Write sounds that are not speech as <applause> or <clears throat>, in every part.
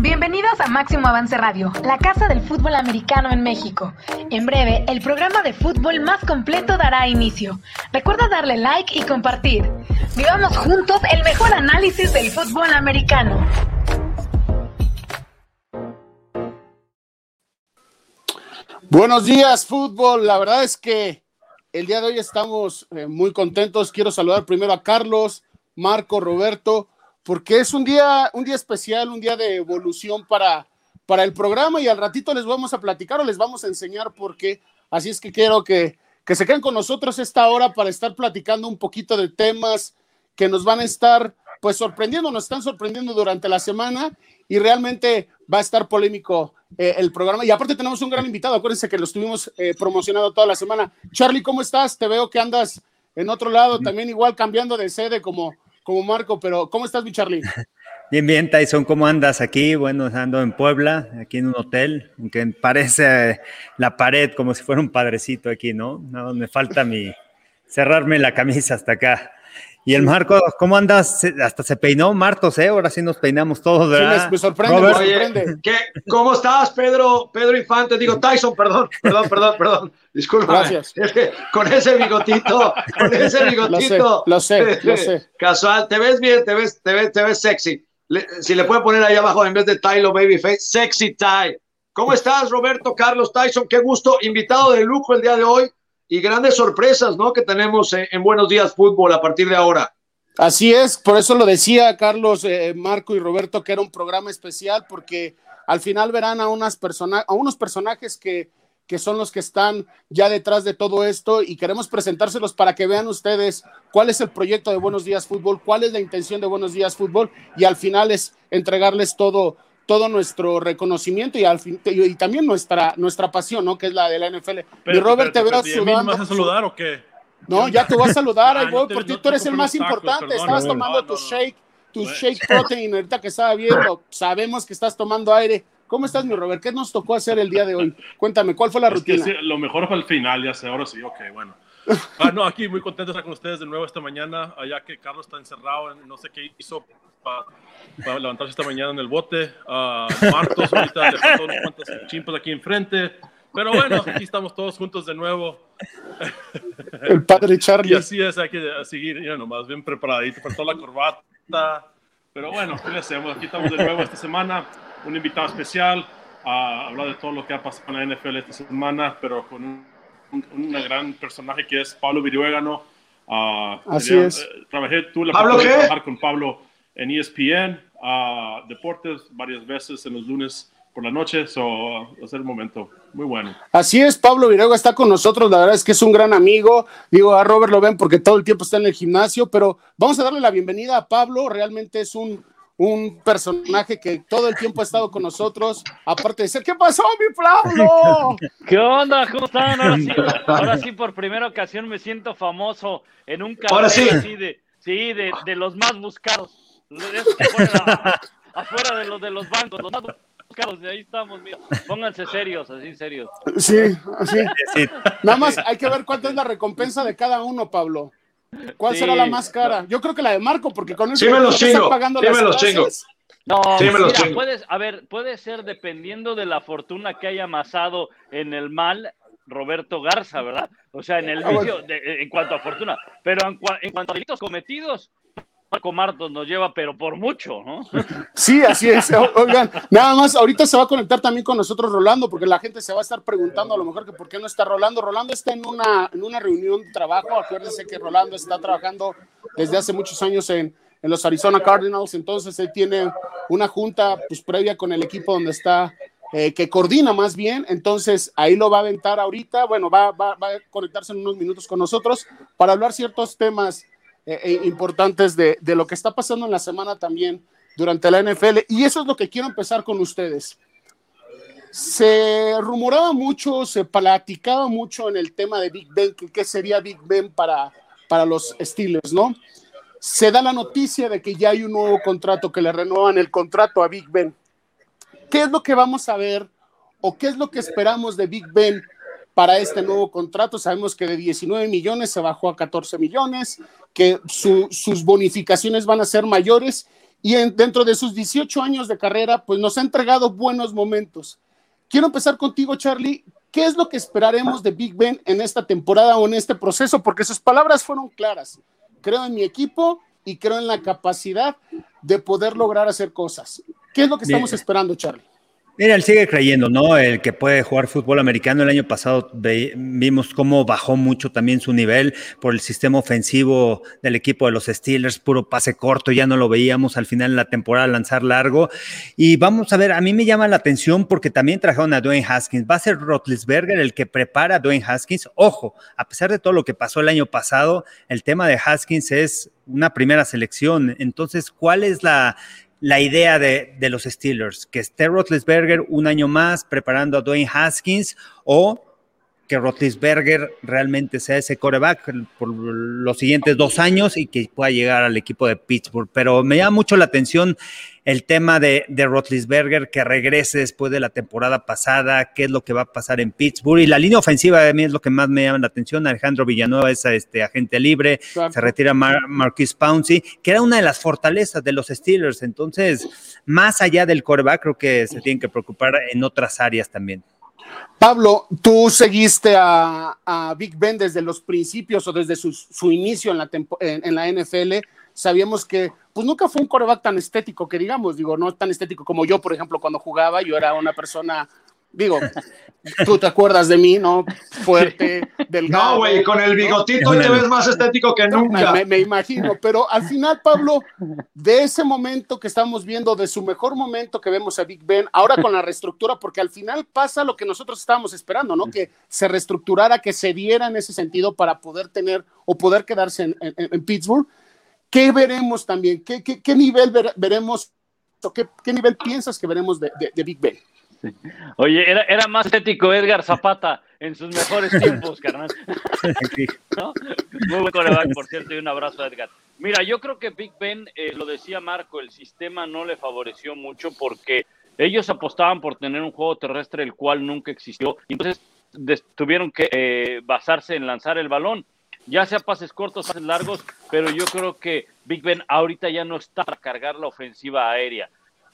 Bienvenidos a Máximo Avance Radio, la casa del fútbol americano en México. En breve, el programa de fútbol más completo dará inicio. Recuerda darle like y compartir. Vivamos juntos el mejor análisis del fútbol americano. Buenos días, fútbol. La verdad es que el día de hoy estamos eh, muy contentos. Quiero saludar primero a Carlos, Marco, Roberto porque es un día, un día especial, un día de evolución para, para el programa y al ratito les vamos a platicar o les vamos a enseñar por qué. Así es que quiero que, que se queden con nosotros esta hora para estar platicando un poquito de temas que nos van a estar pues sorprendiendo, nos están sorprendiendo durante la semana y realmente va a estar polémico eh, el programa. Y aparte tenemos un gran invitado, acuérdense que lo estuvimos eh, promocionando toda la semana. Charlie, ¿cómo estás? Te veo que andas en otro lado, también igual cambiando de sede como, como Marco, pero ¿cómo estás, mi Charlie? <laughs> Bien, bien, Tyson, ¿cómo andas aquí? Bueno, ando en Puebla, aquí en un hotel, aunque <laughs> parece la pared como si fuera un padrecito aquí, ¿no? No, me falta mi cerrarme la camisa hasta acá. Y el Marco, ¿cómo andas? Hasta se peinó Martos, ¿eh? Ahora sí nos peinamos todos, ¿verdad? Sí, me, sorprende, me sorprende. ¿qué? ¿Cómo estás, Pedro? Pedro Infante, digo Tyson, perdón, perdón, perdón, perdón. Disculpa. Gracias. Es que con ese bigotito, con <laughs> ese bigotito. Lo sé, lo sé, <laughs> lo sé. Casual, te ves bien, te ves, te ves, te ves sexy. si le puede poner ahí abajo en vez de Tylo Babyface, sexy Ty. ¿Cómo estás, Roberto Carlos Tyson? Qué gusto, invitado de lujo el día de hoy y grandes sorpresas, ¿no? Que tenemos en, Buenos Días Fútbol a partir de ahora. Así es, por eso lo decía Carlos, eh, Marco y Roberto, que era un programa especial, porque al final verán a, unas persona a unos personajes que, que son los que están ya detrás de todo esto y queremos presentárselos para que vean ustedes cuál es el proyecto de Buenos Días Fútbol, cuál es la intención de Buenos Días Fútbol y al final es entregarles todo, todo nuestro reconocimiento y, al fin, y, también nuestra, nuestra pasión, ¿no? Que es la de la NFL. y Robert, te veo sudando. vas a saludar o qué? No, ya te voy a saludar, <laughs> ahí voy, por ti tú eres el más importante. Estabas tomando tu shake, tu shake protein ahorita que estaba viendo. Sabemos que estás tomando aire. ¿Cómo estás, mi Robert? ¿Qué nos tocó hacer el día de hoy? Cuéntame, ¿cuál fue la rutina? lo mejor fue el final, ya sé, ahora sí, ok, bueno. <laughs> Ah, no, aquí muy contento de estar con ustedes de nuevo esta mañana, allá que Carlos está encerrado, no sé qué hizo para, levantarse esta mañana en el bote. Uh, Martos ahorita le faltó chimpas aquí enfrente. Pero bueno, aquí estamos todos juntos de nuevo. <laughs> El padre Charlie. Y así es, hay que seguir, ya nomás bien preparadito, toda la corbata. Pero bueno, ¿qué le hacemos? Aquí estamos de nuevo esta semana, un invitado especial a hablar de todo lo que ha pasado en la NFL esta semana, pero con un, gran personaje que es Pablo Viruégano. Uh, así es. Eh, trabajé, tú la ¿Pablo qué? trabajar con Pablo en ESPN, uh, Deportes, varias veces en los lunes por la noche, so, es el momento muy bueno. Así es, Pablo Virego está con nosotros, la verdad es que es un gran amigo, digo, a Robert lo ven porque todo el tiempo está en el gimnasio, pero vamos a darle la bienvenida a Pablo, realmente es un, un personaje que todo el tiempo ha estado con nosotros, aparte de ser, ¿qué pasó, mi Pablo? <laughs> ¿Qué onda? ¿Cómo están? Ahora sí, ahora sí por primera ocasión me siento famoso en un canal sí. así de, sí, de, de los más buscados, afuera de los de los bancos, los más ahí estamos, mira. Pónganse serios, así serios. Sí, así. Nada más hay que ver cuánto es la recompensa de cada uno, Pablo. ¿Cuál será la más cara? Yo creo que la de Marco, porque con eso sí me los chingo, pagando sí me los chingo. No, sí, me los mira, puedes, a ver, puede ser dependiendo de la fortuna que haya amasado en el mal Roberto Garza, ¿verdad? O sea, en el Ah, vicio, de- en cuanto a fortuna. Pero en, cua- en cuanto a delitos cometidos, Marco Martos nos lleva, pero por mucho, ¿no? <laughs> Sí, así es. Oigan, nada más, ahorita se va a conectar también con nosotros Rolando, porque la gente se va a estar preguntando a lo mejor que por qué no está Rolando. Rolando está en una, en una reunión de trabajo. Acuérdense que Rolando está trabajando desde hace muchos años en, en los Arizona Cardinals, entonces él tiene una junta pues, previa con el equipo donde está, eh, que coordina más bien, entonces ahí lo va a aventar ahorita, bueno, va, va, va a conectarse en unos minutos con nosotros para hablar ciertos temas eh, eh, importantes de, de lo que está pasando en la semana también durante la NFL. Y eso es lo que quiero empezar con ustedes. Se rumoraba mucho, se platicaba mucho en el tema de Big Ben, que qué sería Big Ben para, para los Steelers, ¿no? Se da la noticia de que ya hay un nuevo contrato, que le renuevan el contrato a Big Ben. ¿Qué es lo que vamos a ver o qué es lo que esperamos de Big Ben para este nuevo contrato? Sabemos que de 19 millones se bajó a 14 millones, que su- sus bonificaciones van a ser mayores y dentro de sus 18 años de carrera, pues nos ha entregado buenos momentos. Quiero empezar contigo, Charlie. ¿Qué es lo que esperaremos de Big Ben en esta temporada o en este proceso? Porque sus palabras fueron claras. Creo en mi equipo y creo en la capacidad de poder lograr hacer cosas. ¿Qué es lo que estamos esperando, Charlie? Mira, él sigue creyendo, ¿no? El que puede jugar fútbol americano. El año pasado vimos cómo bajó mucho también su nivel por el sistema ofensivo del equipo de los Steelers, puro pase corto, ya no lo veíamos al final de la temporada lanzar largo. Y vamos a ver, a mí me llama la atención porque también trajeron a Dwayne Haskins. Va a ser Rotlisberger el que prepara a Dwayne Haskins. Ojo, a pesar de todo lo que pasó el año pasado, el tema de Haskins es una primera selección. Entonces, ¿cuál es la la idea de, los Steelers, que esté Roethlisberger un año más preparando a Dwayne Haskins o que Roethlisberger realmente sea ese coreback por los siguientes dos años y que pueda llegar al equipo de Pittsburgh. Pero me llama mucho la atención el tema de, de Rotlisberger que regrese después de la temporada pasada, qué es lo que va a pasar en Pittsburgh. Y la línea ofensiva a mí es lo que más me llama la atención. Alejandro Villanueva es este, agente libre, se retira Marquis Pouncey, que era una de las fortalezas de los Steelers. Entonces, más allá del coreback, creo que se tienen que preocupar en otras áreas también. Pablo, tú seguiste a, Big Ben desde los principios o desde su, inicio en la, en la NFL. Sabíamos que pues nunca fue un coreback tan estético que digamos, digo, no tan estético como yo, por ejemplo, cuando jugaba, yo era una persona, digo, <laughs> tú te acuerdas de mí, ¿no? Fuerte, delgado. No, güey, con el bigotito te ves más estético que nunca. Me, imagino, pero al final, Pablo, de ese momento que estamos viendo, de su mejor momento que vemos a Big Ben, ahora con la reestructura, porque al final pasa lo que nosotros estábamos esperando, ¿no? Que se reestructurara, que se diera en ese sentido para poder tener o poder quedarse en Pittsburgh ¿Qué veremos también? ¿Qué, qué, nivel veremos o qué, nivel piensas que veremos de, Big Ben? Oye, era, era, más estético Edgar Zapata en sus mejores <laughs> tiempos, carnal. Muy buen coreback, por cierto, y un abrazo a Edgar. Mira, yo creo que Big Ben, eh, lo decía Marco, el sistema no le favoreció mucho porque ellos apostaban por tener un juego terrestre el cual nunca existió, y entonces tuvieron que eh, basarse en lanzar el balón ya sea pases cortos, pases largos, pero yo creo que Big Ben ahorita ya no está para cargar la ofensiva aérea.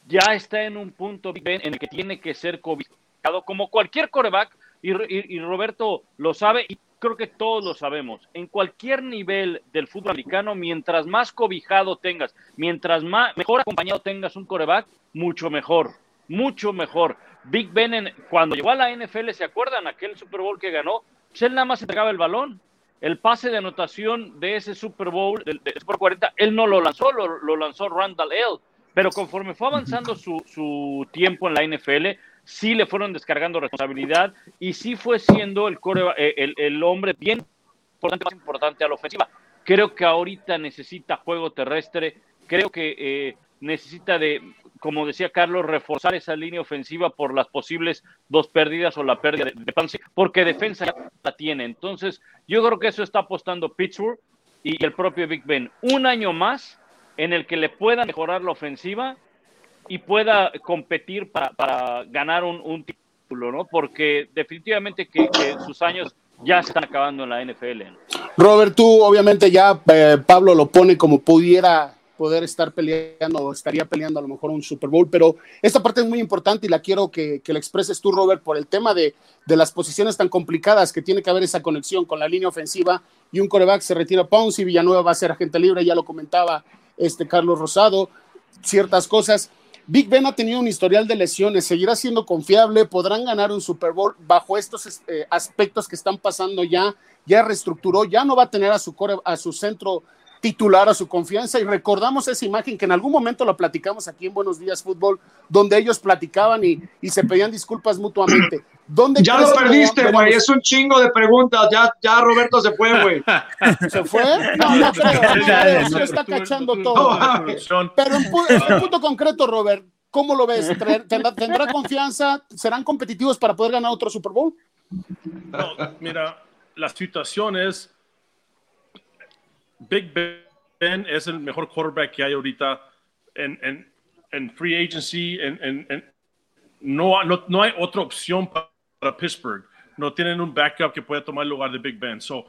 Ya está en un punto Big Ben en el que tiene que ser cobijado como cualquier coreback, y, Roberto lo sabe y creo que todos lo sabemos. En cualquier nivel del fútbol americano, mientras más cobijado tengas, mientras más, mejor acompañado tengas un coreback, mucho mejor, mucho mejor. Big Ben, cuando llegó a la NFL, ¿se acuerdan? Aquel Super Bowl que ganó, pues él nada más entregaba el balón el pase de anotación de ese Super Bowl, del, Super 40, él no lo lanzó, lo, lanzó Randall L. Pero conforme fue avanzando su, tiempo en la NFL, sí le fueron descargando responsabilidad y sí fue siendo el, eh, el, hombre bien importante, más importante a la ofensiva. Creo que ahorita necesita juego terrestre, creo que eh, necesita de como decía Carlos, reforzar esa línea ofensiva por las posibles dos pérdidas o la pérdida de, de porque defensa ya la tiene. Entonces, yo creo que eso está apostando Pittsburgh y el propio Big Ben. Un año más en el que le pueda mejorar la ofensiva y pueda competir para, ganar un, título, ¿no? Porque definitivamente que, sus años ya están acabando en la NFL. Robert, tú obviamente ya eh, Pablo lo pone como pudiera poder estar peleando o estaría peleando a lo mejor un Super Bowl, pero esta parte es muy importante y la quiero que, que la expreses tú, Robert, por el tema de, de, las posiciones tan complicadas que tiene que haber esa conexión con la línea ofensiva y un coreback se retira Pounce y Villanueva va a ser agente libre, ya lo comentaba este Carlos Rosado, ciertas cosas. Big Ben ha tenido un historial de lesiones, seguirá siendo confiable, podrán ganar un Super Bowl bajo estos eh, aspectos que están pasando ya, ya reestructuró, ya no va a tener a su, core, a su centro titular a su confianza y recordamos esa imagen que en algún momento lo platicamos aquí en Buenos Días Fútbol, donde ellos platicaban y, y se pedían disculpas mutuamente. ¿Dónde ya lo perdiste, güey, es un chingo de preguntas, ya, ya Roberto se fue, güey. <laughs> ¿Se fue? No, no creo, se está cachando todo. Pero en, punto concreto, Robert, ¿cómo lo ves? ¿Tendrá, ¿Tendrá confianza? ¿Serán competitivos para poder ganar otro Super Bowl? No, mira, la situación es Big Ben es el mejor quarterback que hay ahorita en, en, free agency. En, no, no, hay otra opción para, Pittsburgh. No tienen un backup que pueda tomar el lugar de Big Ben. So,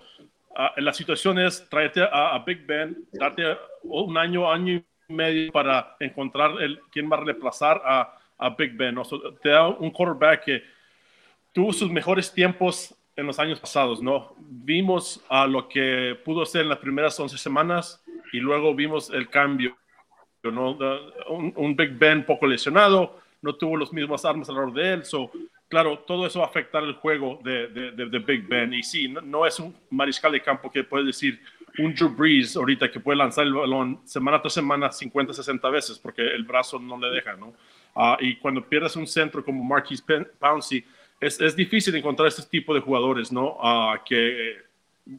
uh, la situación es tráete a, Big Ben, darte un año, año y medio para encontrar el, quién va a reemplazar a, a Big Ben. te da un quarterback que tuvo sus mejores tiempos en los años pasados, ¿no? Vimos a lo que pudo hacer en las primeras 11 semanas y luego vimos el cambio, ¿no? Un, Big Ben poco lesionado, no tuvo las mismas armas alrededor de él, so, claro, todo eso va a afectar el juego de, de, Big Ben. Y sí, no, es un mariscal de campo que puede decir un Drew Brees ahorita que puede lanzar el balón semana tras semana 50, 60 veces porque el brazo no le deja, ¿no? Ah, y cuando pierdes un centro como Marquis Pouncey, es, es, difícil encontrar este tipo de jugadores, ¿no? Uh, que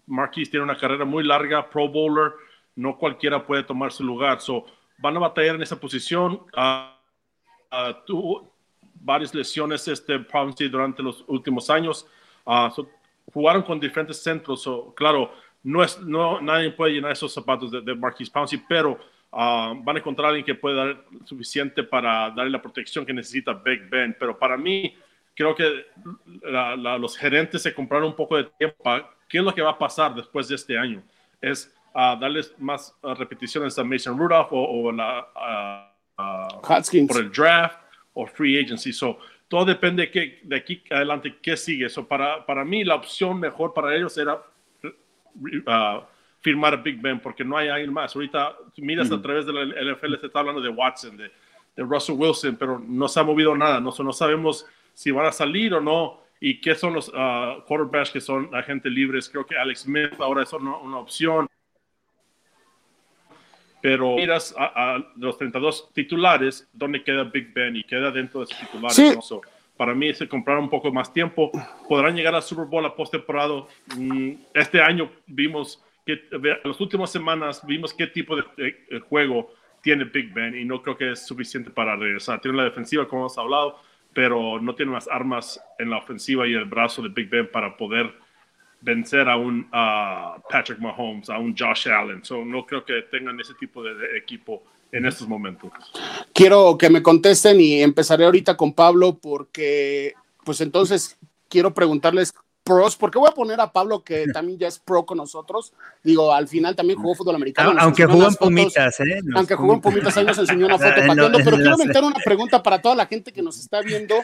Marquis tiene una carrera muy larga, pro bowler, no cualquiera puede tomar su lugar. So, van a batallar en esa posición. Uh, tuvo varias lesiones este Pouncey durante los últimos años. jugaron con diferentes centros. So, claro, no es, no, nadie puede llenar esos zapatos de, de Marquis Pouncey, pero van a encontrar a alguien que puede dar suficiente para darle la protección que necesita Big Ben. Pero para mí, creo que los gerentes se compraron un poco de tiempo. ¿Qué es lo que va a pasar después de este año? Es uh, darles más repeticiones a Mason Rudolph o, la, por el draft o free agency. So, todo depende de, de aquí adelante qué sigue. So, para, para mí, la opción mejor para ellos era firmar a Big Ben porque no hay alguien más. Ahorita miras a través de la NFL, se está hablando de Watson, de, de Russell Wilson, pero no se ha movido nada. No, no sabemos si van a salir o no y qué son los uh, quarterbacks que son agentes libres. Creo que Alex Smith ahora es una, una opción. Pero miras a, los 32 titulares, ¿dónde queda Big Ben? Y queda dentro de esos titulares. para mí, se compraron un poco más tiempo. Podrán llegar al Super Bowl a postemporada. Mm, este año vimos que, en las últimas semanas, vimos qué tipo de, de juego tiene Big Ben y no creo que es suficiente para regresar. Tiene la defensiva, como hemos hablado, pero no tiene las armas en la ofensiva y el brazo de Big Ben para poder vencer a un Patrick Mahomes, a un Josh Allen. So, no creo que tengan ese tipo de, equipo en estos momentos. Quiero que me contesten y empezaré ahorita con Pablo porque, pues entonces, quiero preguntarles pros, porque voy a poner a Pablo, que <laughs> también ya es pro con nosotros. Digo, al final también jugó fútbol americano. Aunque jugó en Pumitas, ¿eh? aunque jugó en Pumitas, ahí nos enseñó una <laughs> foto pateando. Pero quiero meter una <laughs> pregunta para toda la gente que nos está viendo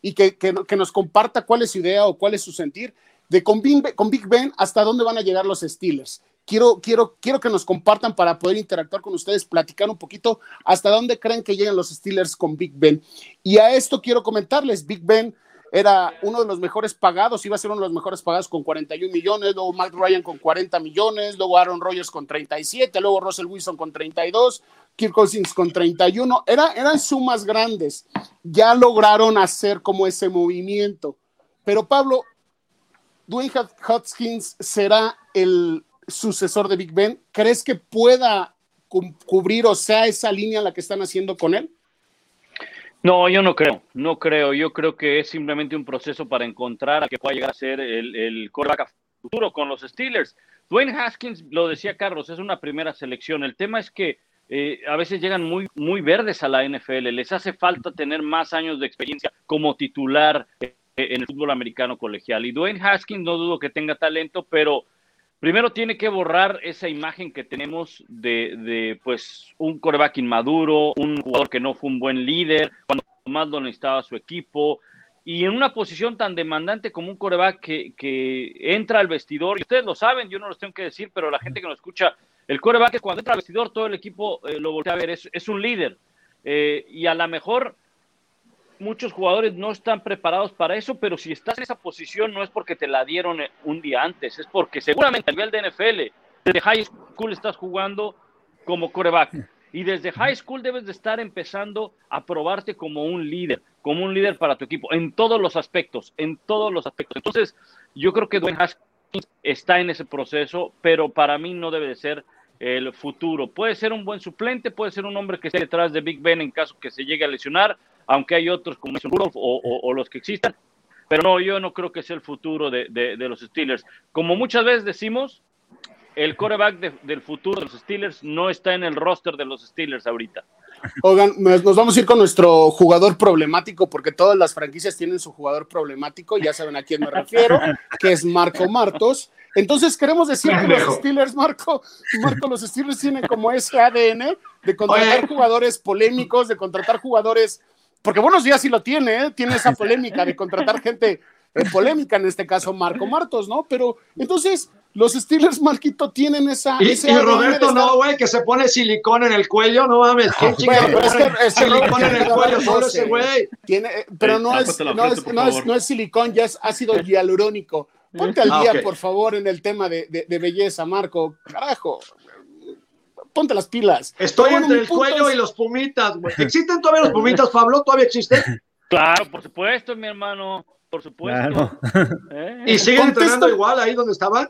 y que, que, que nos comparta cuál es su idea o cuál es su sentir de con Big, con Big Ben hasta dónde van a llegar los Steelers. Quiero, quiero, quiero que nos compartan para poder interactuar con ustedes, platicar un poquito hasta dónde creen que lleguen los Steelers con Big Ben. Y a esto quiero comentarles, Big Ben era uno de los mejores pagados, iba a ser uno de los mejores pagados con 41 millones, luego Matt Ryan con 40 millones, luego Aaron Rodgers con 37, luego Russell Wilson con 32, Kirk Cousins con 31, Era, eran sumas grandes, ya lograron hacer como ese movimiento. Pero Pablo, Dwayne Hopkins será el sucesor de Big Ben, ¿crees que pueda cubrir o sea esa línea la que están haciendo con él? No, yo no creo, no creo. Yo creo que es simplemente un proceso para encontrar a que pueda llegar a ser el, el quarterback futuro con los Steelers. Dwayne Haskins, lo decía Carlos, es una primera selección. El tema es que eh, a veces llegan muy, muy verdes a la NFL. Les hace falta tener más años de experiencia como titular eh, en el fútbol americano colegial. Y Dwayne Haskins no dudo que tenga talento, pero primero tiene que borrar esa imagen que tenemos de, de, pues un coreback inmaduro, un jugador que no fue un buen líder, cuando más lo necesitaba su equipo, y en una posición tan demandante como un coreback que, que, entra al vestidor, y ustedes lo saben, yo no los tengo que decir, pero la gente que nos escucha, el coreback es cuando entra al vestidor, todo el equipo eh, lo voltea a ver, es, es un líder. Eh, y a lo mejor muchos jugadores no están preparados para eso, pero si estás en esa posición no es porque te la dieron eh, un día antes, es porque seguramente a nivel de NFL, desde high school estás jugando como coreback. Y desde high school debes de estar empezando a probarte como un líder, como un líder para tu equipo, en todos los aspectos, en todos los aspectos. Entonces, yo creo que Dwayne Haskins está en ese proceso, pero para mí no debe de ser el futuro. Puede ser un buen suplente, puede ser un hombre que esté detrás de Big Ben en caso que se llegue a lesionar, aunque hay otros como Rudolph o, los que existan, pero no, yo no creo que sea el futuro de, los Steelers. Como muchas veces decimos, el coreback del futuro de los Steelers no está en el roster de los Steelers ahorita. Oigan, nos vamos a ir con nuestro jugador problemático, porque todas las franquicias tienen su jugador problemático, ya saben a quién me refiero, que es Marco Martos. Entonces queremos decir que los Steelers, Marco, Marco, los Steelers tienen como ese ADN de contratar jugadores polémicos, de contratar jugadores, porque buenos días sí lo tiene, ¿eh? tiene esa <laughs> polémica de contratar gente eh, polémica, en este caso Marco Martos, ¿no? Pero entonces los Steelers, Marquito, tienen esa. Y, y Roberto, no, güey, que se pone silicón en el cuello, no mames. ¿Qué bueno, es que, es silicón en el cuello, solo ese güey. Tiene, eh, pero no, es, no, es, no, es, no es silicón, ya es ácido hialurónico. Ponte al ah, día, por favor, en el tema de, de, de, belleza, Marco. Carajo. Ponte las pilas. Estoy bueno, entre el cuello es... y los pumitas, güey. <laughs> ¿Existen todavía los pumitas, Pablo? ¿Todavía existen? Claro, por supuesto, mi hermano. Por supuesto. Claro. <laughs> ¿Eh? ¿Y siguen entrenando igual ahí donde estaban?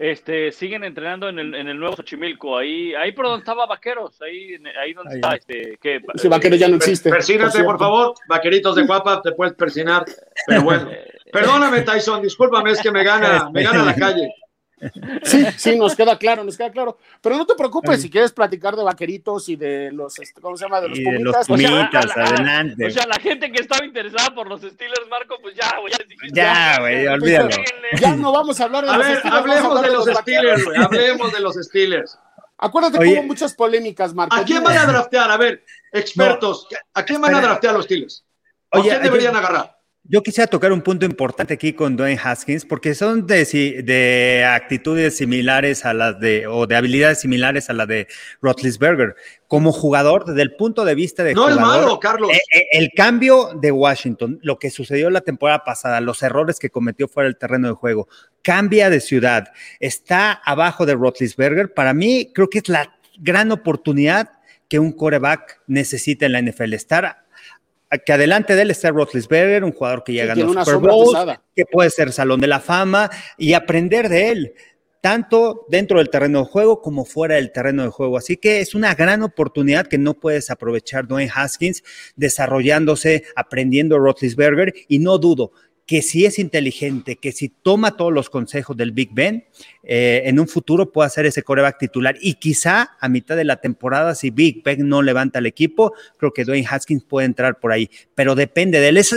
Este, siguen entrenando en el, en el nuevo Xochimilco, ahí, ahí por donde estaba Vaqueros, ahí, ahí donde ahí. está, este, que, sí, Vaqueros ya no existe. Persínate, por, por, favor, Vaqueritos de guapa, te puedes persinar, pero bueno. <laughs> Perdóname, Tyson, discúlpame, es que me gana, me gana la calle. Sí, sí, nos queda claro, nos queda claro. Pero no te preocupes si quieres platicar de vaqueritos y de los, este, ¿cómo se llama? De los y pumitas. De los pumitas, o sea, adelante. O sea, la gente que estaba interesada por los Steelers, Marco, pues ya, güey. Ya, güey, olvídalo. Ya no vamos a hablar de a los ver, Steelers. Hablemos de los, los Steelers, güey. Hablemos de los Steelers. Acuérdate que hubo muchas polémicas, Marco. ¿A quién van a draftear? A ver, expertos, no, ¿a quién van a draftear los Steelers? ¿A Oye, quién deberían agarrar? Yo quisiera tocar un punto importante aquí con Dwayne Haskins, porque son de, de, actitudes similares a las de, o de habilidades similares a la de Rotlisberger. Como jugador, desde el punto de vista de. No jugador, es malo, Carlos. Eh, el cambio de Washington, lo que sucedió la temporada pasada, los errores que cometió fuera del terreno de juego, cambia de ciudad, está abajo de Rotlisberger. Para mí, creo que es la gran oportunidad que un coreback necesita en la NFL. Estar que adelante de él está Roethlisberger, un jugador que ya sí, ganó Super Bowl, que puede ser Salón de la Fama y aprender de él, tanto dentro del terreno de juego como fuera del terreno de juego. Así que es una gran oportunidad que no puedes aprovechar Dwayne Haskins desarrollándose, aprendiendo Roethlisberger y no dudo que si es inteligente, que si toma todos los consejos del Big Ben, eh, en un futuro pueda ser ese coreback titular. Y quizá a mitad de la temporada, si Big Ben no levanta el equipo, creo que Dwayne Haskins puede entrar por ahí. Pero depende de él. Es,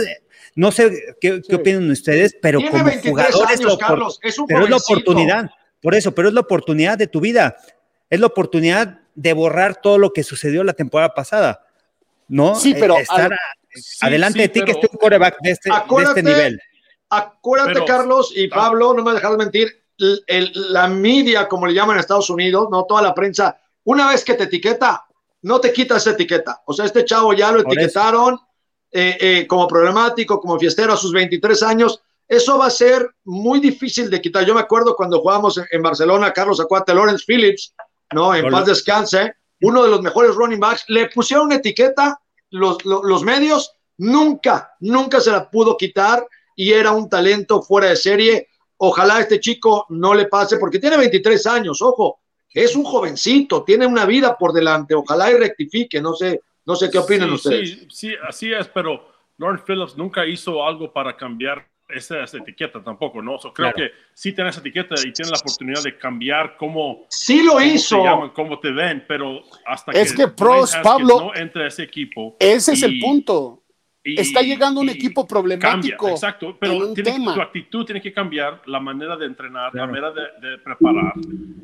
no sé qué, sí. qué, opinan ustedes, pero Tiene como jugador años, es, Carlos, es un pero es la oportunidad. Por eso, pero es la oportunidad de tu vida. Es la oportunidad de borrar todo lo que sucedió la temporada pasada. ¿No? Sí, pero estar a, Sí, adelante sí, de ti que esté un coreback de este, de este nivel. Acuérdate, pero, Carlos y Pablo, no me dejas mentir, el, el, la media, como le llaman en Estados Unidos, no toda la prensa, una vez que te etiqueta, no te quita esa etiqueta. O sea, este chavo ya lo etiquetaron eh, eh, como problemático, como fiestero a sus 23 años. Eso va a ser muy difícil de quitar. Yo me acuerdo cuando jugábamos en, en Barcelona, Carlos Acuate, Lawrence Phillips, ¿no? En Hola. paz descanse, uno de los mejores running backs, le pusieron una etiqueta los, los, los, medios, nunca, nunca se la pudo quitar y era un talento fuera de serie. Ojalá este chico no le pase porque tiene 23 años, ojo, es un jovencito, tiene una vida por delante. Ojalá y rectifique, no sé, no sé qué opinan sí, ustedes. Sí, sí, así es, pero Phillips nunca hizo algo para cambiar esa, etiqueta tampoco, ¿no? So, creo claro. que sí tiene esa etiqueta y tiene la oportunidad de cambiar cómo, sí lo cómo hizo. te llaman, cómo te ven, pero hasta es que, que pros, Pablo, no entra a ese equipo. Ese es el punto. Y, Está llegando un equipo problemático. Cambia, exacto, pero tiene, tema. tu actitud tiene que cambiar, la manera de entrenar, claro. la manera de, de, preparar.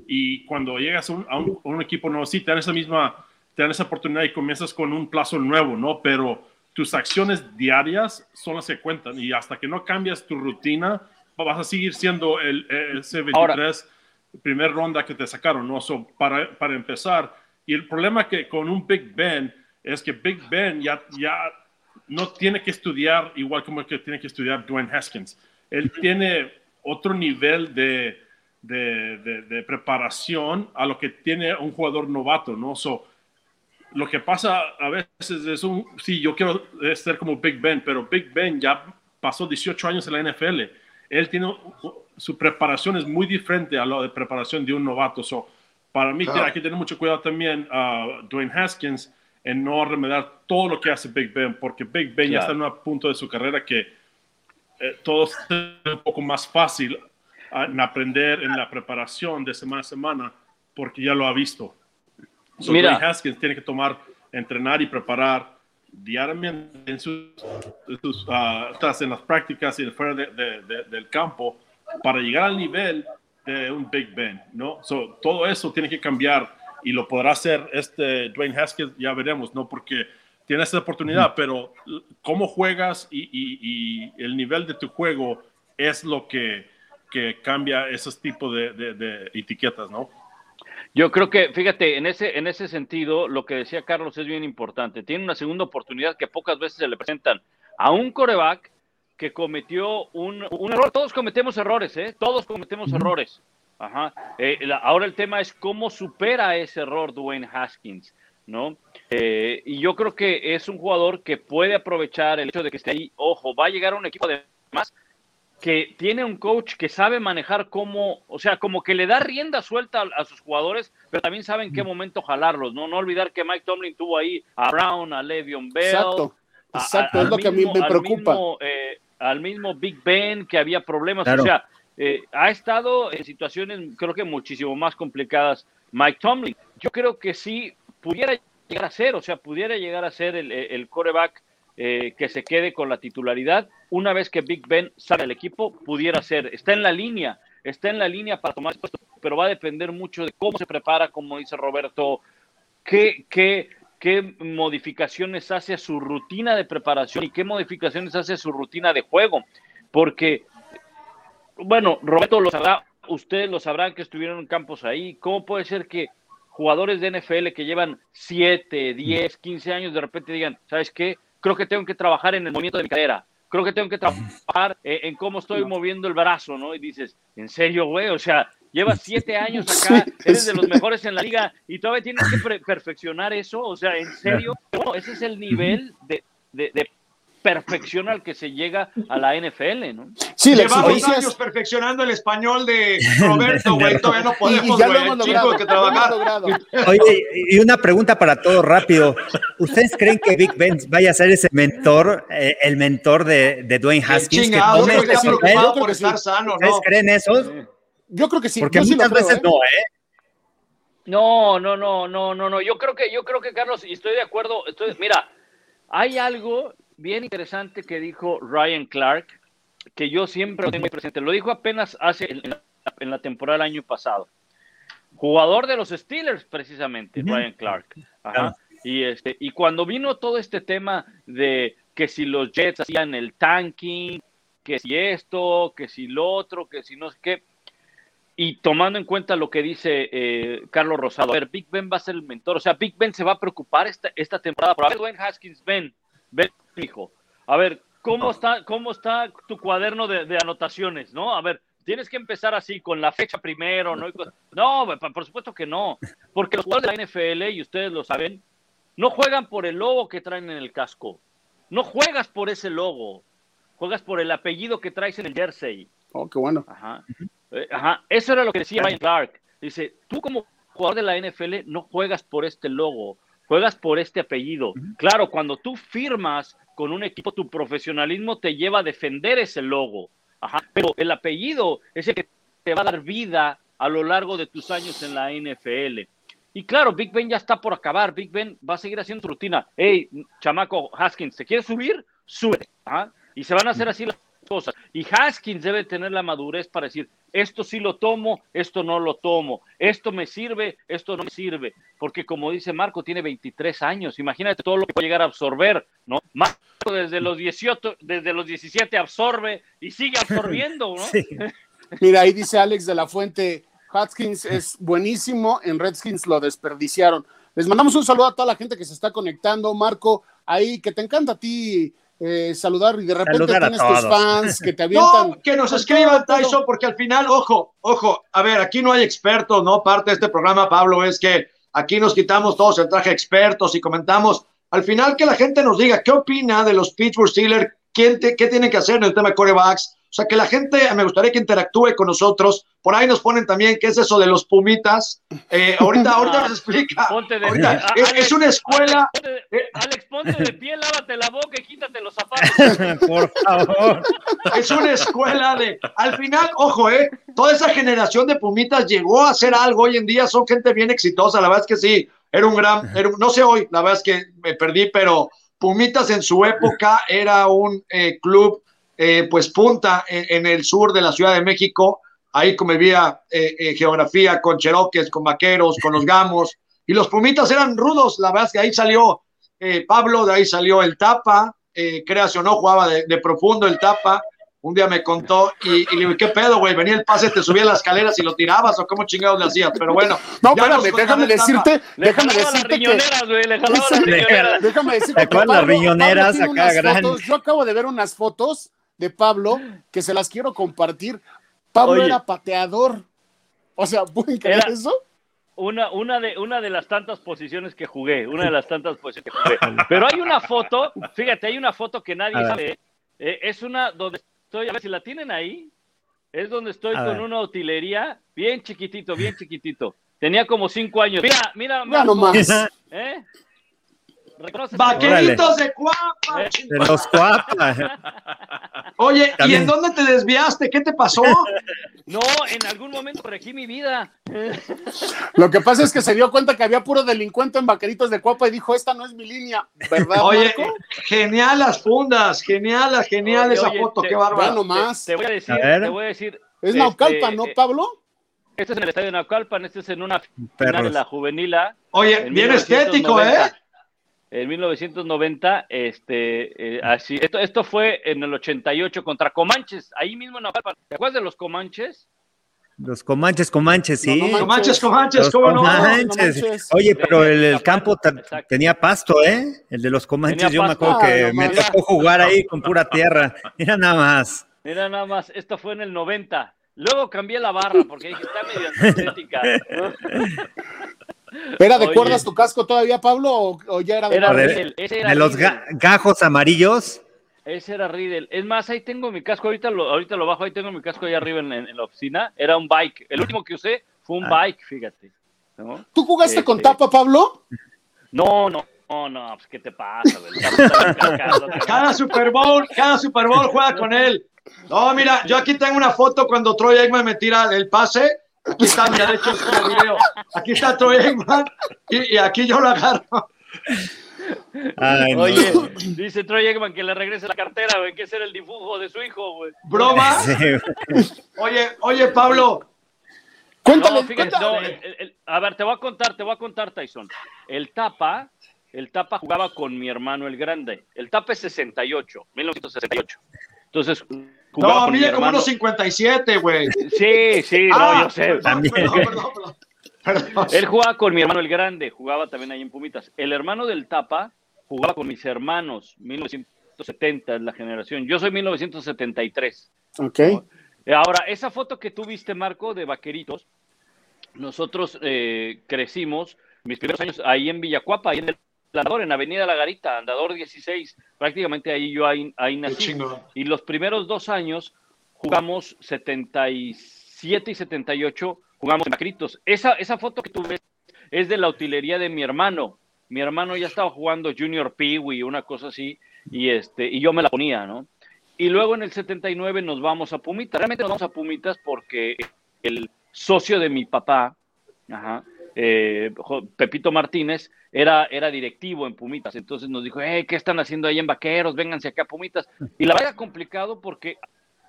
Y cuando llegas a un, a un, a un equipo nuevo, sí, te dan esa misma, te dan esa oportunidad y comienzas con un plazo nuevo, ¿no? Pero tus acciones diarias son las que cuentan y hasta que no cambias tu rutina, vas a seguir siendo el, C23 Ahora, primer ronda que te sacaron, ¿no? So, para, para empezar, y el problema que con un Big Ben es que Big Ben ya, ya no tiene que estudiar igual como que tiene que estudiar Dwayne Haskins. Él tiene otro nivel de, de, de, de preparación a lo que tiene un jugador novato, ¿no? So, lo que pasa a veces es un, sí, yo quiero ser como Big Ben, pero Big Ben ya pasó 18 años en la NFL. Él tiene, su preparación es muy diferente a la de preparación de un novato. So, para mí claro. hay que tener mucho cuidado también a uh, Dwayne Haskins en no remediar todo lo que hace Big Ben, porque Big Ben claro. ya está en un punto de su carrera que eh, todo es un poco más fácil uh, en aprender en la preparación de semana a semana, porque ya lo ha visto. So, Mira, Haskins tiene que tomar entrenar y preparar diariamente en sus, ah, en las prácticas y fuera del campo para llegar al nivel de un Big Ben, ¿no? todo eso tiene que cambiar y lo podrá hacer este Dwayne Haskins, ya veremos, ¿no? Porque tiene esa oportunidad, pero cómo juegas y, el nivel de tu juego es lo que, que cambia esos tipos de, de, etiquetas, ¿no? Yo creo que, fíjate, en ese, en ese sentido, lo que decía Carlos es bien importante. Tiene una segunda oportunidad que pocas veces se le presentan a un coreback que cometió un, un error. Todos cometemos errores, ¿eh? Todos cometemos errores. Ajá. Eh, ahora el tema es cómo supera ese error Dwayne Haskins, ¿no? Eh, y yo creo que es un jugador que puede aprovechar el hecho de que esté ahí. Ojo, va a llegar a un equipo de más que tiene un coach que sabe manejar cómo, o sea, como que le da rienda suelta a, sus jugadores, pero también sabe en qué momento jalarlos, ¿no? No olvidar que Mike Tomlin tuvo ahí a Brown, a Le'Veon Bell. Exacto, exacto, es lo que a mí me preocupa. Eh, al mismo Big Ben que había problemas, o sea, eh, ha estado en situaciones creo que muchísimo más complicadas Mike Tomlin. Yo creo que sí pudiera llegar a ser, o sea, pudiera llegar a ser el, el coreback eh, que se quede con la titularidad. Una vez que Big Ben sale del equipo, pudiera ser. Está en la línea, está en la línea para tomar puesto, pero va a depender mucho de cómo se prepara, como dice Roberto, qué, qué, qué modificaciones hace su rutina de preparación y qué modificaciones hace su rutina de juego. Porque, bueno, Roberto lo sabrá, ustedes lo sabrán que estuvieron en campos ahí. ¿Cómo puede ser que jugadores de NFL que llevan 7, 10, 15 años de repente digan, ¿sabes qué? Creo que tengo que trabajar en el movimiento de mi cadera. Creo que tengo que trabajar <laughs> en, cómo estoy moviendo el brazo, ¿no? Y dices, ¿en serio, güey? O sea, Llevas <laughs> siete años acá, eres de los mejores en la liga y todavía tienes que perfeccionar eso. O sea, en serio, <laughs> ese es el nivel de, de, perfección al que se llega a la NFL, ¿no? Sí, Llevamos años perfeccionando el español de <laughs> Roberto, güey, todavía no podemos, güey, que trabajar. Oye, y una pregunta para todo rápido. ¿Ustedes creen que Big Ben vaya a ser ese mentor, eh, el mentor de, de Dwayne Haskins? Chingado, que tome preocupado por estar sano, ¿no? ¿Ustedes creen eso? Yo creo que sí. Porque muchas veces ¿eh? no, ¿eh? No, no, no, no, no, no. Yo creo que, yo creo que Carlos, y estoy de acuerdo. Estoy, mira, hay algo bien interesante que dijo Ryan Clark, que yo siempre lo tengo muy presente. Lo dijo apenas hace en la, temporada del año pasado. Jugador de los Steelers, precisamente, Ryan Clark. Ajá. Y este, y cuando vino todo este tema de que si los Jets hacían el tanking, que si esto, que si lo otro, que si no sé qué y tomando en cuenta lo que dice eh, Carlos Rosado, a ver, Big Ben va a ser el mentor, o sea, Big Ben se va a preocupar esta, esta temporada. Pero a ver, Dwayne Haskins, Ben, Ben, hijo, a ver, ¿cómo está, cómo está tu cuaderno de, anotaciones, no? A ver, tienes que empezar así, con la fecha primero, ¿no? No, por supuesto que no, porque los jugadores de la NFL, y ustedes lo saben, no juegan por el logo que traen en el casco, no juegas por ese logo, juegas por el apellido que traes en el jersey. Oh, qué bueno. Ajá. Eh, ajá, eso era lo que decía Ryan Clark. Dice, tú como jugador de la NFL no juegas por este logo, juegas por este apellido. Claro, cuando tú firmas con un equipo, tu profesionalismo te lleva a defender ese logo. Ajá, pero el apellido es el que te va a dar vida a lo largo de tus años en la NFL. Y claro, Big Ben ya está por acabar. Big Ben va a seguir haciendo su rutina. Hey, chamaco Haskins, ¿te quieres subir? Sube. Y se van a hacer así las cosas. Y Haskins debe tener la madurez para decir, esto sí lo tomo, esto no lo tomo, esto me sirve, esto no me sirve, porque como dice Marco, tiene 23 años, imagínate todo lo que puede llegar a absorber, ¿no? Marco desde los 18, desde los 17 absorbe y sigue <laughs> absorbiendo, ¿no? <laughs> Mira, ahí dice Alex de la Fuente, Haskins es buenísimo, en Redskins lo desperdiciaron. Les mandamos un saludo a toda la gente que se está conectando, Marco, ahí que te encanta a ti eh, saludar y de repente tienes tus fans que te avientan. <laughs> No, que nos escriban, Tyson, porque al final, ojo, ojo, a ver, aquí no hay expertos, ¿no? Parte de este programa, Pablo, es que aquí nos quitamos todos el traje expertos y comentamos. Al final, que la gente nos diga qué opina de los Pittsburgh Steelers, qué tienen que hacer en el tema de corebacks, o sea, que la gente, me gustaría que interactúe con nosotros. Por ahí nos ponen también qué es eso de los pumitas. Eh, ahorita, ahorita nos <laughs> explica. es, una escuela. Alex, ponte de pie, lávate la boca y quítate los zapatos. <laughs> Por favor. Es una escuela de. Al final, ojo, eh, toda esa generación de pumitas llegó a hacer algo. Hoy en día son gente bien exitosa, la verdad es que sí. era un gran, era un- no sé hoy, la verdad es que me perdí, pero Pumitas en su época era un eh, club, eh, pues punta en, en el sur de la Ciudad de México, ahí convivía eh, eh, geografía con cheroques, con vaqueros, con los gamos, y los Pumitas eran rudos, la verdad es que ahí salió eh, Pablo, de ahí salió el Tapa, eh, creas o no, jugaba de, de profundo el Tapa, un día me contó y, y le digo, ¿qué pedo, güey? Venía el pase, te subía las escaleras y lo tirabas o cómo chingados le hacías, pero bueno. No, espérame, déjame decirte, déjame decirte que. riñoneras, güey, le riñoneras. Déjame decirte ¿Te que acuerdas las Pablo- riñoneras Pablo acá grandes? Yo acabo de ver unas fotos de Pablo que se las quiero compartir. Pablo Oye. era pateador. O sea, ¿pueden creer Era- eso? Una, una, de, una de las tantas posiciones que jugué, una de las tantas posiciones que jugué. Pero hay una foto, fíjate, hay una foto que nadie sabe. eh, es una donde estoy, a ver si la tienen ahí. Es donde estoy A con ver. una utilería, bien chiquitito, bien chiquitito. Tenía como cinco años. Mira, mira, Marco, nomás. ¿eh? ¿Reconoces? Vaqueritos de Cuapa. De los cuapas. Oye, ¿y También. en dónde te desviaste? ¿Qué te pasó? <laughs> No, en algún momento corregí mi vida. Lo que pasa es que se dio cuenta que había puro delincuente en vaqueritos de Cuapa y dijo, esta no es mi línea, ¿verdad, Oye, Marco? genial las fundas, genial, genial Oye, esa oye, foto, te- qué bárbaro. nomás. Te voy a decir, A te voy a decir. Es este, Naucalpan, ¿no, eh, Pablo? Este es en el estadio de Naucalpan, este es en una final de la juvenila. Oye, en bien estético, 1990. ¿eh? En 1990, este, eh, así, esto, esto fue en el 88 contra Comanches, ahí mismo en Naucalpan. ¿Te acuerdas de los Comanches? Los comanches, comanches, sí. No, no Comanches, Comanches, Los ¿cómo no? Comanches. No. Oye, pero el, el campo tenía pasto, ¿eh? El de los Comanches, Tenía yo me acuerdo que Ah, me tocó jugar ahí con pura tierra. Mira nada más. Mira nada más, esto fue en el 90. Luego cambié la barra porque dije, está medio antiestética. <laughs> ¿Era de Oye. cuerdas tu casco todavía, Pablo, o, o ya era de Era Riddle, ese era De los ga- gajos amarillos. Ese era Riddle. Es más, ahí tengo mi casco, ahorita lo, ahorita lo bajo, ahí tengo mi casco allá arriba en, en- en la oficina. Era un bike. El último que usé fue un Ah. bike, fíjate. ¿no? ¿Tú jugaste con Este- tapa, Pablo? No, no, no, no, pues, ¿qué te pasa? güey? Cada Super Bowl, cada Super Bowl juega con él. No, mira, yo aquí tengo una foto cuando Troy Aikman me tira el pase. Aquí está, mira, de hecho, es el video. Aquí está Troy Aikman y, y aquí yo lo agarro. Ay, no. Oye, dice Troy Eggman que le regrese la cartera, güey, que ese era el dibujo de su hijo, güey. Broma. <laughs> Sí, Oye, oye, Pablo, Cuéntale, No, fíjate, cuéntale. no, el- el- a ver, te voy a contar, te voy a contar, Tyson. El Tapa, el Tapa jugaba con mi hermano el grande. El Tapa es 68, 1968. Entonces, jugaba no, mide como unos 57, güey. Sí, sí, no, Ah, yo sé. perdón, También. Perdón, perdón, perdón. Perdón. Él jugaba con mi hermano el grande, jugaba también ahí en Pumitas. El hermano del Tapa jugaba con mis hermanos, 1970 es la generación. Yo soy 1973. Ok. Eh, Ahora, esa foto que tú viste, Marco, de Vaqueritos, nosotros eh, crecimos, mis primeros años ahí en Villacuapa, ahí en el Andador, en Avenida La Garita, Andador 16, prácticamente ahí yo ahí, ahí nací. Y los primeros dos años jugamos 77 y 78, jugamos en Vaqueritos. Esa, esa foto que tú ves es de la utilería de mi hermano. Mi hermano ya estaba jugando Junior Peewee, una cosa así, y, este, y yo me la ponía, ¿no? Y luego en el 79 nos vamos a Pumitas. Realmente nos vamos a Pumitas porque el socio de mi papá, ajá, eh, Pepito Martínez, era, era directivo en Pumitas. Entonces nos dijo, hey, ¿qué están haciendo ahí en Vaqueros? Vénganse acá a Pumitas. Y la verdad complicado porque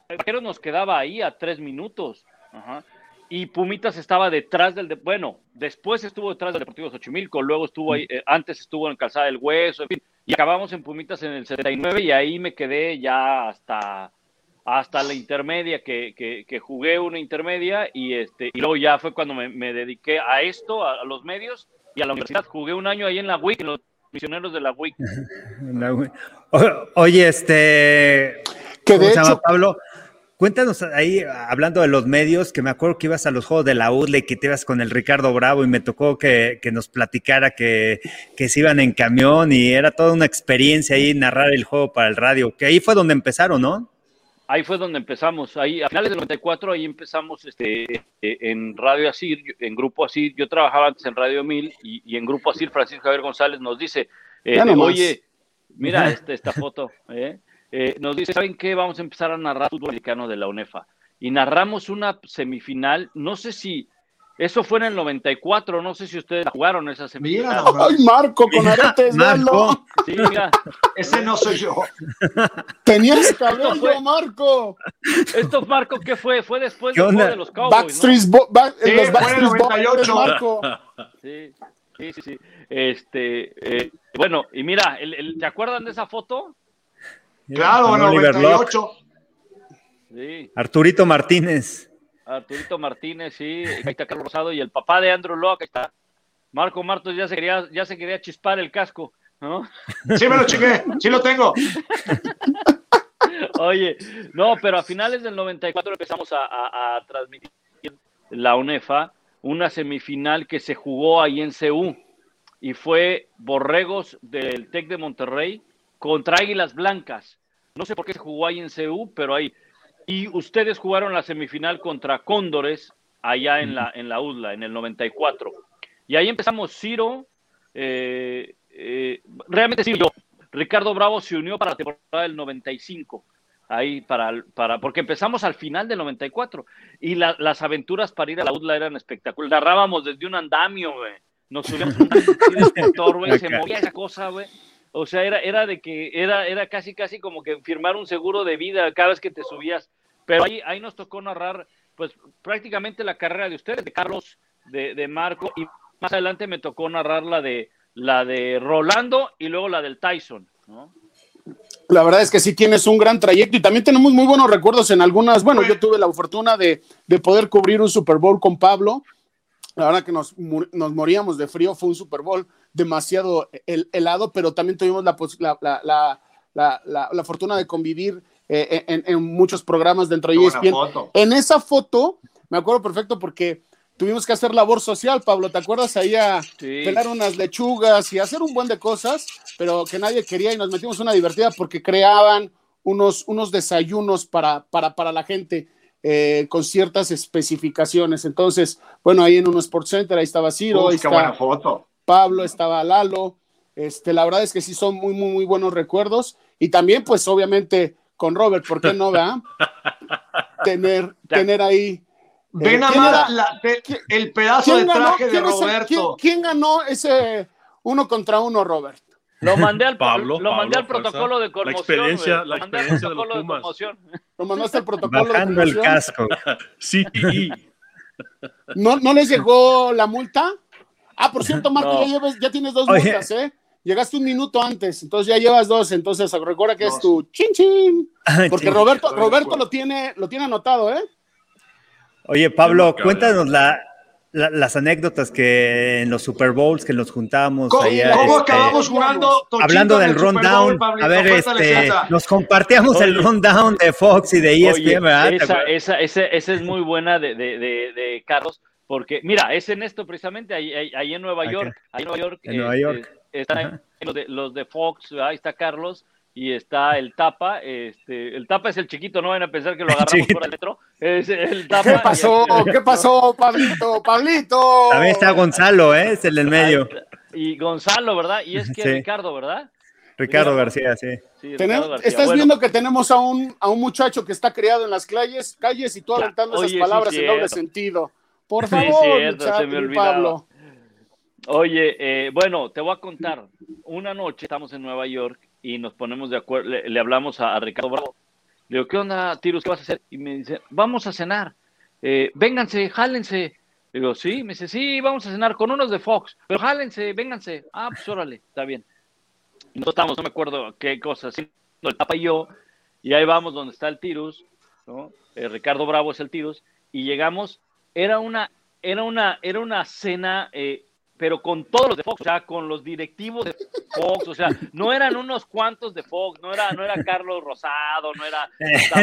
Vaqueros nos quedaba ahí a tres minutos. Ajá. Y Pumitas estaba detrás del, de- bueno, después estuvo detrás del Deportivo Xochimilco, luego estuvo ahí, eh, antes estuvo en Calzada del Hueso, en fin, y acabamos en Pumitas en el 79 y ahí me quedé ya hasta, hasta la intermedia, que, que, que jugué una intermedia y, este, y luego ya fue cuando me, me dediqué a esto, a, a los medios y a la universidad. Jugué un año ahí en la WIC, en los misioneros de la WIC. <laughs> La- O- Oye, este. Que ¿Cómo de se llama hecho, Pablo? Cuéntanos ahí, hablando de los medios, que me acuerdo que ibas a los juegos de la UDLE y que te ibas con el Ricardo Bravo y me tocó que, que nos platicara que, que se iban en camión y era toda una experiencia ahí narrar el juego para el radio, que ahí fue donde empezaron, ¿no? Ahí fue donde empezamos, ahí a finales del 94 ahí empezamos este, eh, en Radio Asir, en Grupo Asir, yo trabajaba antes en Radio 1000 y, y en Grupo Asir Francisco Javier González nos dice, eh, oye, mira este, esta foto, ¿eh? Eh, nos dice, ¿saben qué? Vamos a empezar a narrar fútbol americano de la UNEFA. Y narramos una semifinal, no sé si Eso fue en el 94, no sé si ustedes jugaron esa semifinal. Mira, nomás. Ay, Marco, con aretes, Marco. Sí, mira, ese no soy yo. <laughs> Tenías cabello, fue- Marco. esto Marco, ¿qué fue? Fue después ¿Qué del de los Cowboys, ¿no? Backstreet Bo- Back- Sí, los fue en el Backstreet Boys, 98. Marco. <laughs> Sí, sí, sí, sí. Este, eh, bueno, y mira, el- el- ¿te acuerdan de esa foto? Claro, en el Oliver Locke. 98. Sí, Arturito Martínez. Arturito Martínez, sí, ahí <laughs> está Carlos Rosado y el papá de Andrew Locke, ahí está. Marco Martos ya se quería, ya se quería chispar el casco, ¿no? <laughs> Sí me lo chingué, sí lo tengo. <laughs> Oye, no, pero a finales del 94 empezamos a, a- a transmitir la UNEFA, una semifinal que se jugó ahí en CU y fue Borregos del TEC de Monterrey contra Águilas Blancas. No sé por qué se jugó ahí en CU, pero ahí. Y ustedes jugaron la semifinal contra Cóndores allá en la, en la UDLA, en el 94. Y ahí empezamos Ciro, eh, eh, realmente sí, yo. Ricardo Bravo se unió para la temporada del 95 ahí para, para porque empezamos al final del 94 y la- las aventuras para ir a la UDLA eran espectaculares. Narrábamos desde un andamio, güey. Nos subíamos un <laughs> se movía esa cosa, güey. O sea, era, era de que era, era casi casi como que firmar un seguro de vida cada vez que te subías. Pero ahí, ahí nos tocó narrar, pues, prácticamente la carrera de ustedes, de Carlos, de, de Marco, y más adelante me tocó narrar la de la de Rolando y luego la del Tyson, ¿no? La verdad es que sí tienes un gran trayecto y también tenemos muy buenos recuerdos en algunas. Bueno, yo tuve la fortuna de, de poder cubrir un Super Bowl con Pablo. La verdad que nos, nos moríamos de frío, fue un Super Bowl demasiado hel- helado, pero también tuvimos la, la, la, la, fortuna de convivir eh, en, en muchos programas dentro de ESPN. foto. En esa foto, me acuerdo perfecto porque tuvimos que hacer labor social, Pablo, ¿te acuerdas? Ahí a Sí. pelar unas lechugas y hacer un buen de cosas, pero que nadie quería y nos metimos una divertida porque creaban unos, unos desayunos para, para, para la gente eh, con ciertas especificaciones. Entonces, bueno, ahí en un Sports Center, ahí estaba Ciro, ahí qué buena foto. Pablo, estaba Lalo. Este, la verdad es que sí son muy, muy, muy buenos recuerdos. Y también, pues, obviamente, con Robert, ¿por qué no, verdad? <laughs> tener, tener ahí. Ve eh, nada la- el pedazo de traje de ¿Quién es el- Roberto. quién- quién ganó ese uno contra uno, Robert? Lo mandé al, Pablo, lo mandé al protocolo de la conmoción. experiencia- la Lo mandé al experiencia de los protocolo de conmoción. Lo mandaste al protocolo de Bajando el conmoción. casco. <laughs> Sí, ¿No, ¿No les llegó la multa? Ah, por cierto, Marco, No. ya, llevas- ya tienes dos Oye. multas, ¿eh? Llegaste un minuto antes, entonces ya llevas dos, entonces recuerda que es tu chin chin. Porque Sí. Roberto, Roberto lo tiene, lo tiene anotado, ¿eh? Oye, Pablo, cuéntanos la, la- las anécdotas que en los Super Bowls que nos juntábamos ¿Cómo, allá, cómo este, acabamos jugando? Tochito hablando del rundown. A ver, este, nos compartíamos el rundown de Fox y de ESPN, Oye, esa, esa, esa es muy buena de, de, de, de Carlos, porque mira, es en esto precisamente, ahí, ahí, ahí en Nueva Acá. York, ahí en Nueva York, En Nueva este, York. están ahí los de, los de Fox, ahí está Carlos y está el Tapa, este, el Tapa es el chiquito, no van a pensar que lo <laughs> agarramos Chiquito. por el metro, es el Tapa. ¿Qué pasó? ¿Qué pasó, Pablito? Pablito. También está Gonzalo, ¿eh? Es el del medio. Y Gonzalo, ¿verdad? Y es que Sí. Ricardo, ¿verdad? Ricardo García, sí. Sí, Tenemos- Ricardo García. estás Bueno, viendo que tenemos a un, a un muchacho que está criado en las calles, calles y tú aventando oye, esas sí, palabras en doble sentido. Por Sí, favor, cierto, muchacho, se me olvidaba. Pablo. Oye, eh, bueno, te voy a contar. Una noche estamos en Nueva York y nos ponemos de acuerdo, le, le hablamos a, a Ricardo Bravo. Le digo, ¿qué onda, Tirus? ¿Qué vas a hacer? Y me dice, vamos a cenar. Eh, vénganse, jálense. Le digo, sí, me dice, sí, vamos a cenar con unos de Fox, pero jálense, vénganse. Ah, pues órale, está bien. Y nosotros estamos, no me acuerdo qué cosa, el tapa y yo, y ahí vamos donde está el Tirus, ¿no? Eh, Ricardo Bravo es el Tirus, y llegamos, era una, era una, era una cena, eh, pero con todos los de Fox, o sea, con los directivos de Fox, o sea, no eran unos cuantos de Fox, no era, no era Carlos Rosado, no era,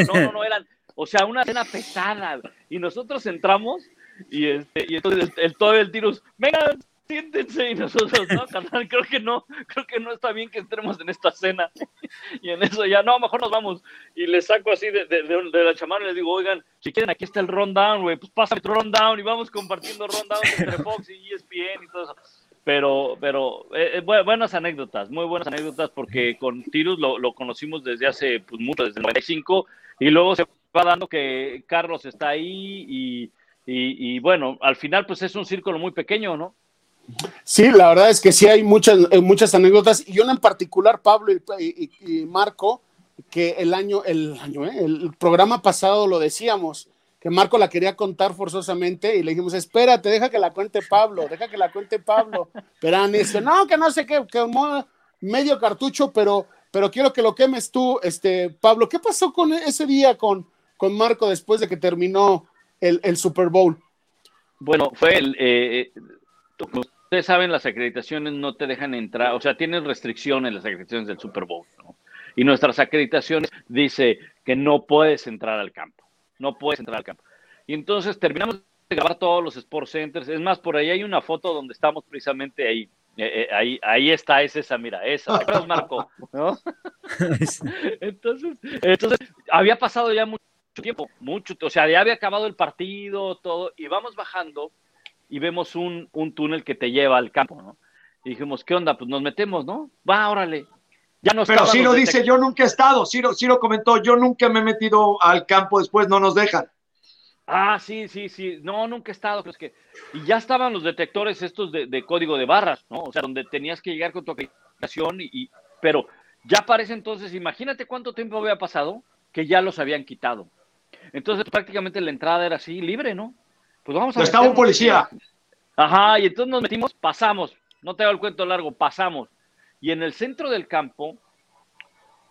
no, no, no eran, o sea, una cena pesada, y nosotros entramos, y este, y entonces el, el todo el Tirus, venga, siéntense, y nosotros, no, carnal, creo que no, creo que no está bien que entremos en esta cena, <laughs> y en eso ya, no, mejor nos vamos, y le saco así de, de, de, de la chamarra y les digo, oigan, si quieren, aquí está el rundown, güey, pues pásame tu rundown, y vamos compartiendo rundown entre <laughs> Fox y ESPN y todo eso. Pero, pero eh, eh, bu- buenas anécdotas, muy buenas anécdotas, porque con Tirus lo, lo conocimos desde hace pues, mucho, desde el 95, y luego se va dando que Carlos está ahí y, Y, bueno, al final pues es un círculo muy pequeño, ¿no? Sí, la verdad es que sí hay muchas, eh, muchas anécdotas y una en particular, Pablo y, Marco, que el año, el año, ¿eh? el programa pasado lo decíamos, que Marco la quería contar forzosamente y le dijimos, espérate, deja que la cuente Pablo, deja que la cuente Pablo. Pero dice, no, que no sé qué, que medio cartucho, pero, pero quiero que lo quemes tú, este, Pablo. ¿Qué pasó con ese día con, con Marco después de que terminó el, el Super Bowl? Bueno, fue el, eh, ustedes saben, las acreditaciones no te dejan entrar, o sea, tienes restricciones las acreditaciones del Super Bowl, ¿no? Y nuestras acreditaciones dice que no puedes entrar al campo no puedes entrar al campo. Y entonces terminamos de grabar todos los Sports Centers. Es más, por ahí hay una foto donde estamos precisamente ahí. Eh, eh, ahí, ahí está, es esa, mira, esa. ¿Te Marco? <laughs> entonces, entonces, había pasado ya mucho tiempo, mucho, o sea, ya había acabado el partido, todo, y vamos bajando y vemos un, un túnel que te lleva al campo, ¿no? Y dijimos, ¿qué onda? Pues nos metemos, ¿no? Va, órale. Ya no Pero Ciro dice, yo nunca he estado, Ciro, Ciro comentó, yo nunca me he metido al campo, después no nos dejan. Ah, sí, sí, sí, no, nunca he estado, pero es que, y ya estaban los detectores estos de, código de barras, ¿no? O sea, donde tenías que llegar con tu aplicación, y, pero ya parece entonces, imagínate cuánto tiempo había pasado que ya los habían quitado. Entonces prácticamente la entrada era así, libre, ¿no? Pues vamos a... estaba un policía. Ajá, y entonces nos metimos, pasamos, no te hago el cuento largo, pasamos y en el centro del campo,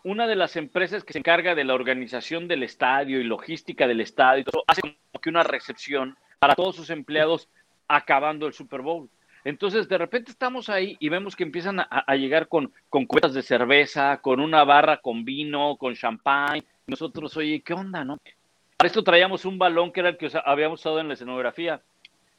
una de las empresas que se encarga de la organización del estadio y logística del estadio, hace como que una recepción para todos sus empleados acabando el Super Bowl. Entonces, de repente estamos ahí y vemos que empiezan a, llegar con, con cubetas de cerveza, con una barra con vino, con champán. Nosotros, oye, ¿qué onda, no? Para esto traíamos un balón que era el que habíamos usado en la escenografía.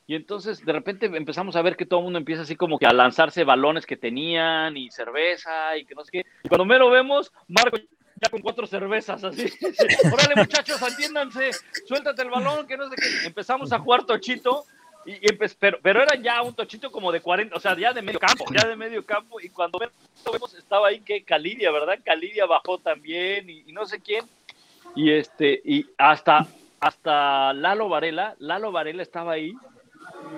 Y entonces de repente empezamos a ver que todo el mundo empieza así como que a lanzarse balones que tenían y cerveza y que no sé qué. Y cuando me lo vemos, Marco ya con cuatro cervezas así. <laughs> Órale muchachos, atiéndanse, suéltate el balón, que no sé qué. Empezamos a jugar tochito. Y, pero, pero era ya un tochito como de 40, o sea, ya de medio campo, ya de medio campo. Y cuando vemos, estaba ahí que Calidia, ¿verdad? Calidia bajó también y, y no sé quién. Y este, y hasta, hasta Lalo Varela, Lalo Varela estaba ahí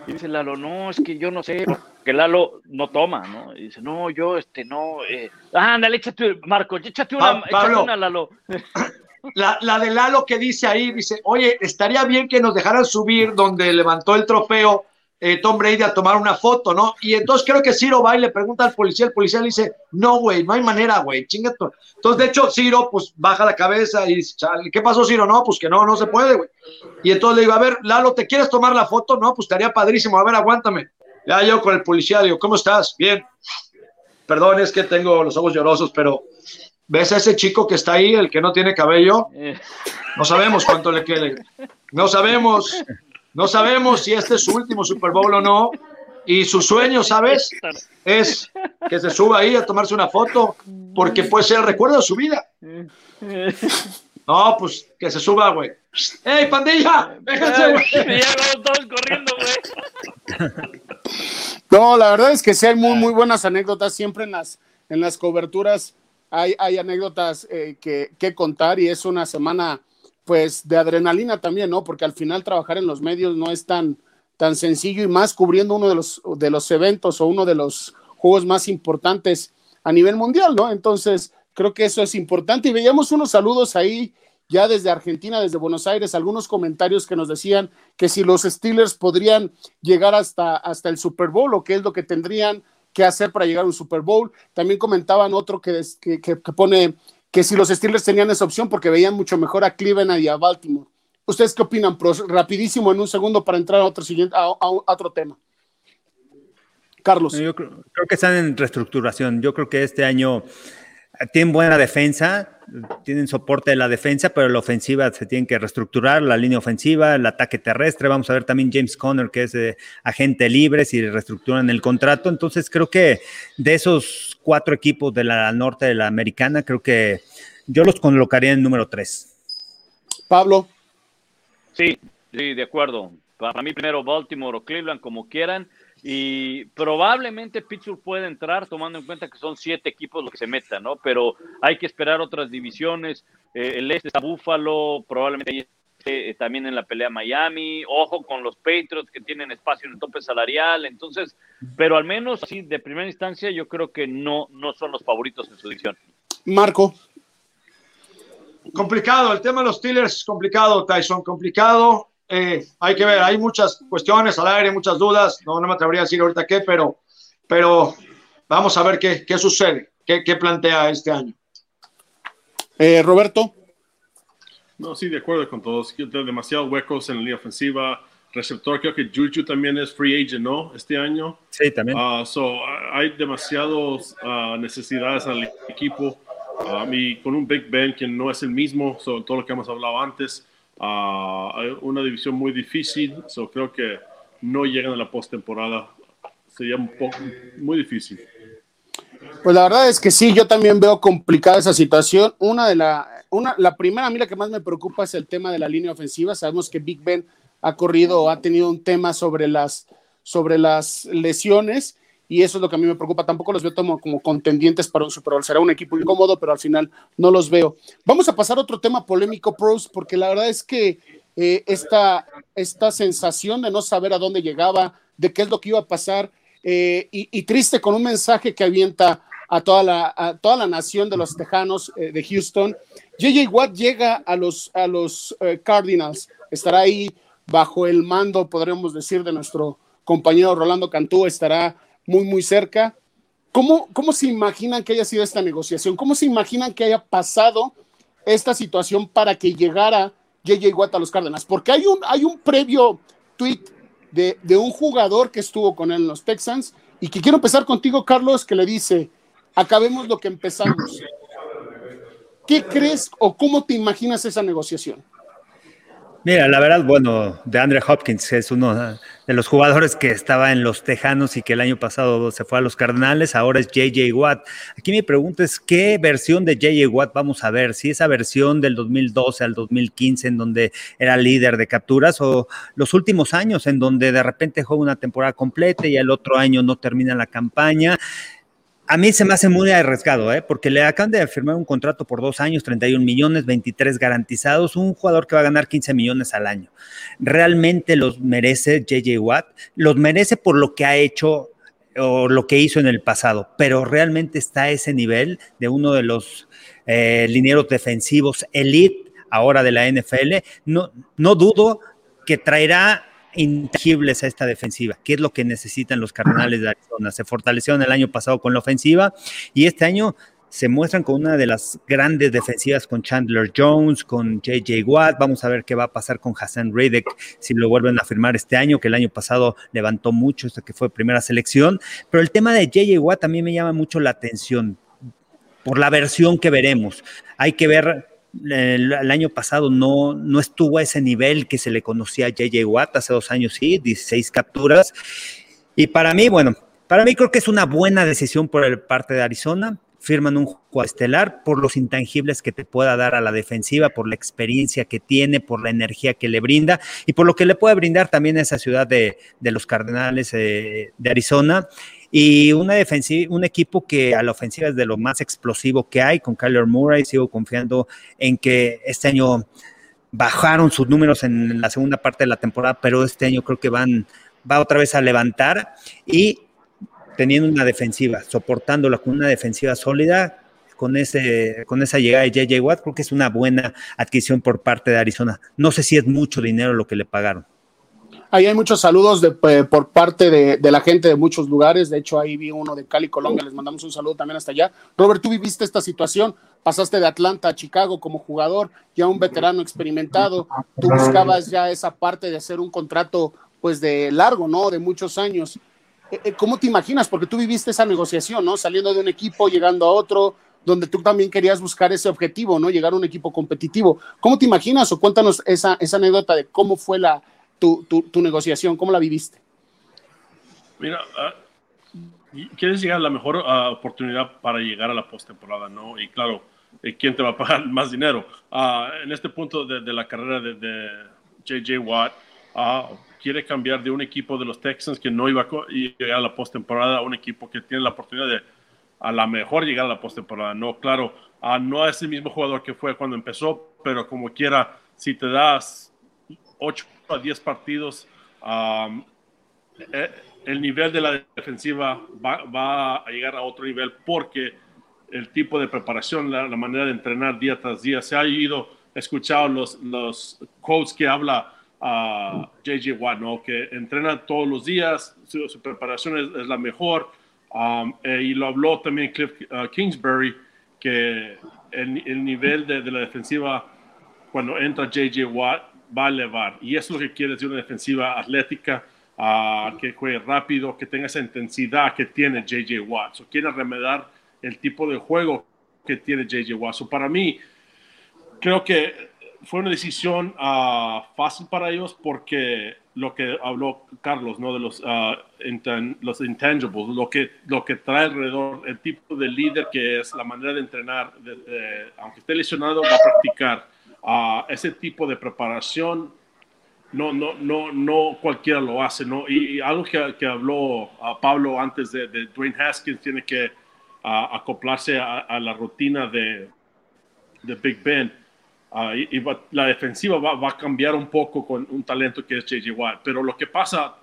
y dice Lalo, no, es que yo no sé, porque Lalo no toma, ¿no? Y dice, no, yo, este, no. Eh. Ándale, échate, Marco, échate una, échate una Lalo. <clears throat> La, la, de Lalo que dice ahí, dice, oye, estaría bien que nos dejaran subir donde levantó el trofeo eh, Tom Brady a tomar una foto, ¿no? Y entonces creo que Ciro va y le pregunta al policía, el policía le dice, no, güey, no hay manera, güey, chingato. Entonces, de hecho, Ciro, pues, baja la cabeza y dice, ¿qué pasó, Ciro? No, pues que no, no se puede, güey. Y entonces le digo, a ver, Lalo, ¿te quieres tomar la foto? No, pues estaría padrísimo, a ver, aguántame. Ya yo con el policía le digo, ¿cómo estás? Bien. Perdón, es que tengo los ojos llorosos, pero ¿ves a ese chico que está ahí, el que no tiene cabello? No sabemos cuánto le quede. No sabemos. No sabemos si este es su último Super Bowl o no. Y su sueño, ¿sabes? Es que se suba ahí a tomarse una foto, porque puede ser el recuerdo de su vida. No, pues que se suba, güey. ¡Ey, pandilla! ¡Déjense, güey! todos corriendo, güey. <laughs> No, la verdad es que sí hay muy, muy buenas anécdotas. Siempre en las, en las coberturas hay, hay anécdotas eh, que, que contar y es una semana pues de adrenalina también, ¿no? Porque al final trabajar en los medios no es tan, tan sencillo y más cubriendo uno de los, de los eventos o uno de los juegos más importantes a nivel mundial, ¿no? Entonces, creo que eso es importante y veíamos unos saludos ahí ya desde Argentina, desde Buenos Aires, algunos comentarios que nos decían que si los Steelers podrían llegar hasta, hasta el Super Bowl o qué es lo que tendrían que hacer para llegar a un Super Bowl. También comentaban otro que, que, que pone que si los Steelers tenían esa opción porque veían mucho mejor a Cleveland y a Baltimore. ¿Ustedes qué opinan? rapidísimo, en un segundo para entrar a otro, siguiente, a, otro tema. Carlos. Yo creo, que están en reestructuración. Yo creo que este año tienen buena defensa, tienen soporte de la defensa, pero la ofensiva se tiene que reestructurar, la línea ofensiva, el ataque terrestre. Vamos a ver también James Conner, que es agente libre, si reestructuran el contrato. Entonces creo que de esos cuatro equipos de la norte de la americana, creo que yo los colocaría en número tres. Pablo. Sí, sí, de acuerdo. Para mí primero Baltimore o Cleveland, como quieran. Y probablemente Pittsburgh puede entrar, tomando en cuenta que son siete equipos los que se metan, ¿no? Pero hay que esperar otras divisiones. Eh, el este está Buffalo, probablemente ahí eh, también en la pelea Miami, ojo con los Patriots que tienen espacio en el tope salarial, entonces, pero al menos así de primera instancia yo creo que no, no son los favoritos en su división. Marco. Complicado, el tema de los Steelers es complicado, Tyson, complicado. Eh, hay que ver, hay muchas cuestiones al aire, muchas dudas. No, no me atrevería a decir ahorita qué, pero, pero vamos a ver qué, qué sucede, qué, qué plantea este año. Eh, Roberto. No, sí, de acuerdo con todos. Demasiados huecos en la línea ofensiva. Receptor, creo que Juju también es free agent, ¿no? Este año. Sí, también. Uh, so, hay demasiadas uh, necesidades al equipo. Um, y con un Big Ben que no es el mismo, sobre todo lo que hemos hablado antes, uh, una división muy difícil. So, creo que no llegan a la postemporada. Sería muy difícil. Pues la verdad es que sí, yo también veo complicada esa situación. Una de la, una, la primera, a que más me preocupa es el tema de la línea ofensiva. Sabemos que Big Ben ha corrido, ha tenido un tema sobre las, sobre las lesiones y eso es lo que a mí me preocupa. Tampoco los veo como, como contendientes para un Super Bowl. Será un equipo incómodo, pero al final no los veo. Vamos a pasar a otro tema polémico, pros, porque la verdad es que eh, esta, esta sensación de no saber a dónde llegaba, de qué es lo que iba a pasar, eh, y, triste con un mensaje que avienta a toda la, a toda la nación de los Tejanos eh, de Houston. JJ Watt llega a los, a los Cardinals, estará ahí bajo el mando, podríamos decir, de nuestro compañero Rolando Cantú, estará muy, muy cerca. ¿Cómo, ¿Cómo se imaginan que haya sido esta negociación? ¿Cómo se imaginan que haya pasado esta situación para que llegara JJ Watt a los Cardinals? Porque hay un, hay un previo tweet de, de, un jugador que estuvo con él en los Texans y que quiero empezar contigo, Carlos, que le dice, acabemos lo que empezamos. ¿Qué crees o cómo te imaginas esa negociación? Mira, la verdad, bueno, de Andre Hopkins es uno de los jugadores que estaba en los Tejanos y que el año pasado se fue a los Cardenales, ahora es JJ Watt. Aquí mi pregunta es, ¿qué versión de JJ Watt vamos a ver? ¿Si esa versión del 2012 al 2015 en donde era líder de capturas o los últimos años en donde de repente juega una temporada completa y el otro año no termina la campaña? A mí se me hace muy arriesgado, ¿eh? porque le acaban de firmar un contrato por dos años, 31 millones, 23 garantizados, un jugador que va a ganar 15 millones al año. ¿Realmente los merece JJ Watt? Los merece por lo que ha hecho o lo que hizo en el pasado, pero realmente está a ese nivel de uno de los eh, linieros defensivos elite ahora de la NFL. No, no dudo que traerá intangibles a esta defensiva, que es lo que necesitan los Cardenales de Arizona. Se fortalecieron el año pasado con la ofensiva y este año se muestran con una de las grandes defensivas con Chandler Jones, con JJ Watt. Vamos a ver qué va a pasar con Hassan Reddick si lo vuelven a firmar este año, que el año pasado levantó mucho, hasta que fue primera selección. Pero el tema de JJ Watt también me llama mucho la atención por la versión que veremos. Hay que ver el, el, año pasado no, no estuvo a ese nivel que se le conocía a JJ Watt, hace dos años sí, 16 capturas. Y para mí, bueno, para mí creo que es una buena decisión por el parte de Arizona. Firman un juego estelar por los intangibles que te pueda dar a la defensiva, por la experiencia que tiene, por la energía que le brinda y por lo que le puede brindar también a esa ciudad de, de los Cardenales eh, de Arizona y una defensiva, un equipo que a la ofensiva es de lo más explosivo que hay con Kyler Murray. Sigo confiando en que este año bajaron sus números en la segunda parte de la temporada, pero este año creo que van va otra vez a levantar y teniendo una defensiva, soportándola con una defensiva sólida, con, ese, con esa llegada de JJ Watt, creo que es una buena adquisición por parte de Arizona. No sé si es mucho dinero lo que le pagaron. Ahí hay muchos saludos de, por parte de, de, la gente de muchos lugares. De hecho, ahí vi uno de Cali, Colombia. Les mandamos un saludo también hasta allá. Robert, tú viviste esta situación. Pasaste de Atlanta a Chicago como jugador, ya un veterano experimentado. Tú buscabas ya esa parte de hacer un contrato, pues de largo, ¿no? De muchos años. ¿Cómo te imaginas? Porque tú viviste esa negociación, ¿no? Saliendo de un equipo, llegando a otro, donde tú también querías buscar ese objetivo, ¿no? Llegar a un equipo competitivo. ¿Cómo te imaginas o cuéntanos esa, esa anécdota de cómo fue la, tu, tu, tu negociación? ¿Cómo la viviste? Mira, uh, quieres llegar a la mejor uh, oportunidad para llegar a la postemporada, ¿no? Y claro, ¿quién te va a pagar <laughs> más dinero? Uh, en este punto de, de la carrera de, de JJ Watt, quiere cambiar de un equipo de los Texans que no iba a llegar a la postemporada a un equipo que tiene la oportunidad de a la mejor llegar a la postemporada. No, claro, no es el mismo jugador que fue cuando empezó, pero como quiera, si te das 8 a 10 partidos, um, el nivel de la defensiva va, va, a llegar a otro nivel porque el tipo de preparación, la, la, manera de entrenar día tras día, se ha ido, escuchado los, los quotes que habla a uh, JJ Watt, ¿no? que entrena todos los días, su, su preparación es, es, la mejor, um, eh, y lo habló también Cliff uh, Kingsbury, que el, el nivel de, de, la defensiva cuando entra JJ Watt va a elevar, y eso es lo que quiere decir una defensiva atlética, uh, que juegue rápido, que tenga esa intensidad que tiene JJ Watt, so, quiere remediar el tipo de juego que tiene JJ Watt. So, para mí, creo que fue una decisión uh, fácil para ellos porque lo que habló Carlos, ¿no? De los, uh, intan los intangibles, lo que, lo que trae alrededor, el tipo de líder que es, la manera de entrenar, de, de, aunque esté lesionado, va a practicar. Uh, ese tipo de preparación, no, no, no, no cualquiera lo hace, ¿no? Y, y algo que, que habló Pablo antes de, de, Dwayne Haskins, tiene que acoplarse a, la rutina de, de Big Ben Uh, y, la defensiva va, va, a cambiar un poco con un talento que es JJ Watt. Pero lo que pasa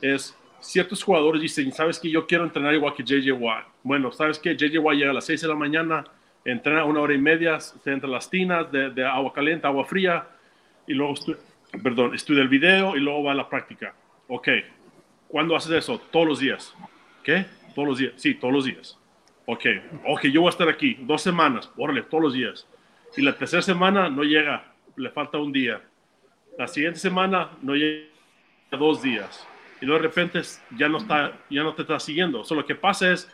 es, ciertos jugadores dicen, ¿sabes que Yo quiero entrenar igual que JJ Watt. Bueno, ¿sabes que JJ Watt llega a las 6 de la mañana, entrena una hora y media, se entra las tinas de, agua caliente, agua fría, y luego, perdón, estudia el video y luego va a la práctica. Ok, ¿cuándo haces eso? Todos los días. ¿Qué? Todos los días. Sí, todos los días. Ok, ok, yo voy a estar aquí dos semanas, órale, todos los días y la tercera semana no llega, le falta un día. La siguiente semana no llega dos días. Y luego de repente ya no, está, ya no te está siguiendo. So, lo que pasa es,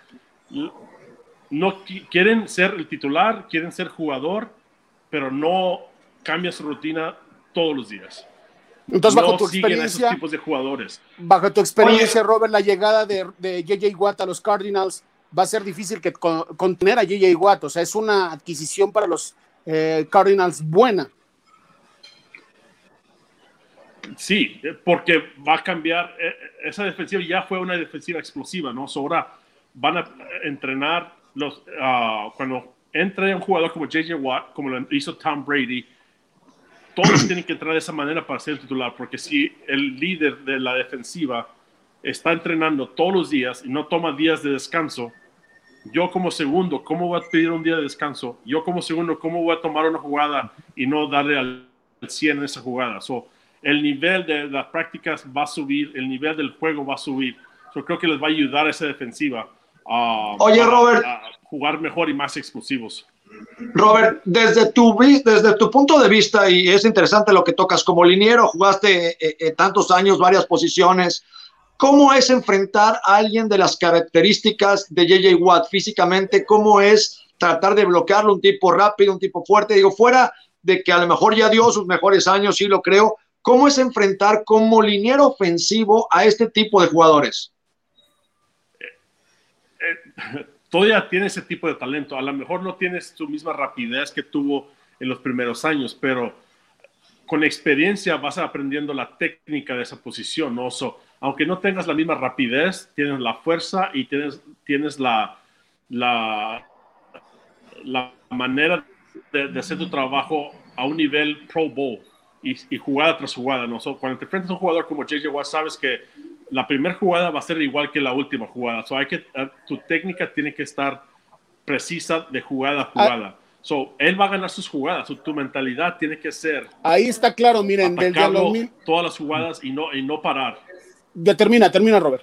no quieren ser el titular, quieren ser jugador, pero no cambia su rutina todos los días. Entonces, bajo no tu experiencia, tipos de jugadores. bajo tu experiencia, Oye, Robert, la llegada de, de JJ Watt a los Cardinals va a ser difícil que con, contener a JJ Watt. O sea, es una adquisición para los eh, Cardinals buena. Sí, porque va a cambiar, eh, esa defensiva ya fue una defensiva explosiva, ¿no? So ahora van a entrenar los, uh, cuando entre un jugador como JJ Watt, como lo hizo Tom Brady, todos <clears throat> tienen que entrar de esa manera para ser titular, porque si el líder de la defensiva está entrenando todos los días y no toma días de descanso, yo como segundo, ¿cómo voy a pedir un día de descanso? Yo como segundo, ¿cómo voy a tomar una jugada y no darle al 100 en esa jugada? So, el nivel de las prácticas va a subir, el nivel del juego va a subir. Yo creo que les va a ayudar a esa defensiva a, Oye, Robert, a jugar mejor y más explosivos. Robert, desde tu, desde tu punto de vista, y es interesante lo que tocas como liniero, jugaste eh, eh, tantos años, varias posiciones, ¿Cómo es enfrentar a alguien de las características de JJ Watt físicamente? ¿Cómo es tratar de bloquearlo? Un tipo rápido, un tipo fuerte. Digo, fuera de que a lo mejor ya dio sus mejores años, sí lo creo. ¿Cómo es enfrentar como liniero ofensivo a este tipo de jugadores? <laughs> Todavía tiene ese tipo de talento. A lo mejor no tienes su misma rapidez que tuvo en los primeros años, pero con experiencia vas aprendiendo la técnica de esa posición, ¿no? So, aunque no tengas la misma rapidez, tienes la fuerza y tienes, tienes la, la, la manera de, de, hacer tu trabajo a un nivel Pro Bowl y, y jugada tras jugada. ¿no? So, cuando te enfrentas a un jugador como JJ Watt, sabes que la primera jugada va a ser igual que la última jugada. So, hay que, tu técnica tiene que estar precisa de jugada a jugada. Ah. So, él va a ganar sus jugadas, tu, tu mentalidad tiene que ser. Ahí está claro, miren, desde todas las jugadas y no, y no parar. Ya termina, Robert.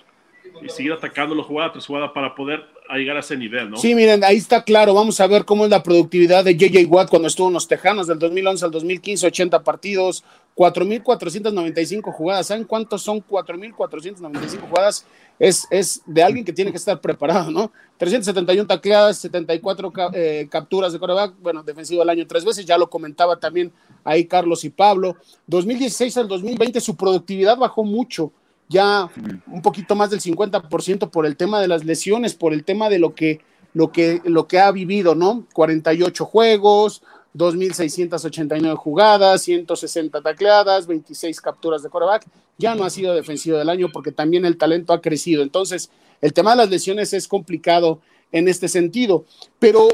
Y seguir atacando la jugada tras jugada para poder llegar a ese nivel, ¿no? Sí, miren, ahí está claro. Vamos a ver cómo es la productividad de JJ Watt cuando estuvo en los Tejanos del 2011 al 2015, 80 partidos, 4.495 jugadas. ¿Saben cuántos son 4.495 jugadas? Es, es de alguien que tiene que estar preparado, ¿no? 371 tacleadas, 74 eh, capturas de coreback, bueno, defensivo del año tres veces, ya lo comentaba también ahí Carlos y Pablo. 2016 al 2020 su productividad bajó mucho ya un poquito más del 50% por el tema de las lesiones, por el tema de lo que, lo que, lo que ha vivido, ¿no? 48 juegos, 2.689 jugadas, 160 tacleadas, 26 capturas de coreback. Ya no ha sido defensivo del año porque también el talento ha crecido. Entonces, el tema de las lesiones es complicado en este sentido. Pero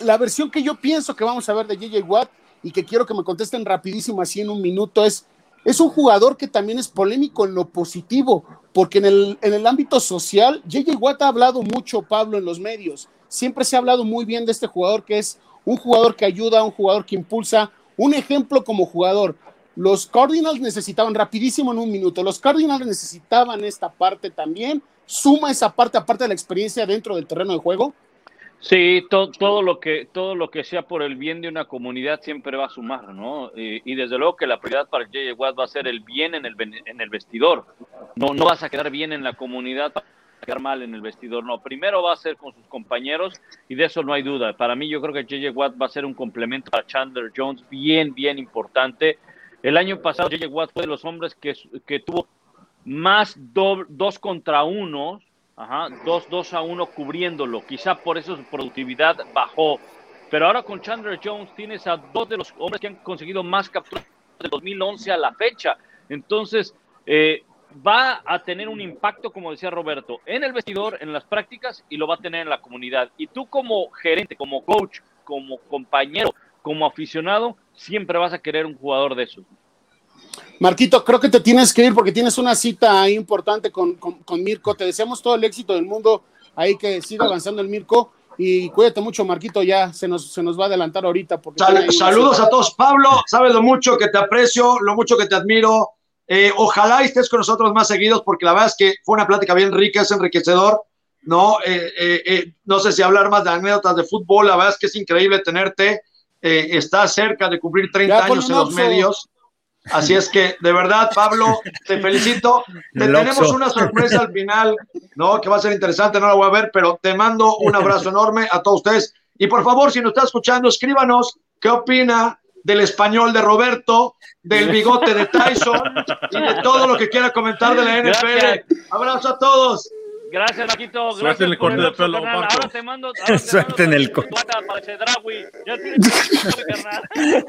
la versión que yo pienso que vamos a ver de JJ Watt y que quiero que me contesten rapidísimo así en un minuto es, es un jugador que también es polémico en lo positivo, porque en el, en el ámbito social, JJ Watt ha hablado mucho, Pablo, en los medios. Siempre se ha hablado muy bien de este jugador que es un jugador que ayuda, un jugador que impulsa, un ejemplo como jugador. Los Cardinals necesitaban, rapidísimo en un minuto, los Cardinals necesitaban esta parte también. Suma esa parte, aparte de la experiencia dentro del terreno de juego. Sí, todo, lo que, todo lo que sea por el bien de una comunidad siempre va a sumar, ¿no? Y, desde luego que la prioridad para J.J. Watt va a ser el bien en el, en el vestidor. No, no vas a quedar bien en la comunidad quedar mal en el vestidor, no. Primero va a ser con sus compañeros y de eso no hay duda. Para mí yo creo que J.J. Watt va a ser un complemento para Chandler Jones bien, bien importante. El año pasado J.J. Watt fue de los hombres que, que tuvo más dos contra uno Ajá, 2, a 1 cubriéndolo. Quizá por eso su productividad bajó. Pero ahora con Chandler Jones tienes a dos de los hombres que han conseguido más capturas de 2011 a la fecha. Entonces, eh, va a tener un impacto, como decía Roberto, en el vestidor, en las prácticas y lo va a tener en la comunidad. Y tú como gerente, como coach, como compañero, como aficionado, siempre vas a querer un jugador de esos. Marquito, creo que te tienes que ir porque tienes una cita importante con, Mirko. Te deseamos todo el éxito del mundo. Ahí que siga avanzando el Mirko. Y cuídate mucho, Marquito, ya se nos, se nos va a adelantar ahorita. Porque saludos a todos. Pablo, sabes lo mucho que te aprecio, lo mucho que te admiro. Eh, ojalá estés con nosotros más seguidos porque la verdad es que fue una plática bien rica, es enriquecedor. No, eh, eh, no sé si hablar más de anécdotas de fútbol, la verdad es que es increíble tenerte. estás cerca de cumplir 30 años en los medios. Así es que, de verdad, Pablo, te felicito. Te tenemos una sorpresa al final, ¿no? Que va a ser interesante, no la voy a ver, pero te mando un abrazo enorme a todos ustedes. Y por favor, si nos está escuchando, escríbanos qué opina del español de Roberto, del bigote de Tyson y de todo lo que quiera comentar de la NFL. Abrazo a todos. Gracias, Marquito. Gracias Suerte en el corte de pelo. Ahora te mando. <laughs> Ahora Suerte en el corte. Ya tienes <laughs>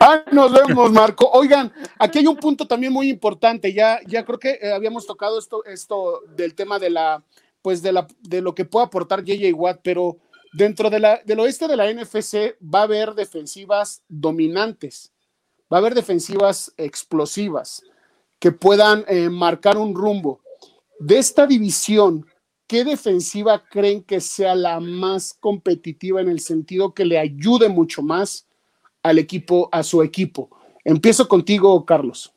ah, nos vemos, Marco. Oigan, aquí hay un punto también muy importante. Ya, ya creo que eh, habíamos tocado esto, esto del tema de la, pues de la, de lo que puede aportar JJ Watt, pero dentro de la, del oeste de la NFC va a haber defensivas dominantes, va a haber defensivas explosivas que puedan eh, marcar un rumbo de esta división, ¿qué defensiva creen que sea la más competitiva en el sentido que le ayude mucho más al equipo, a su equipo? Empiezo contigo, Carlos.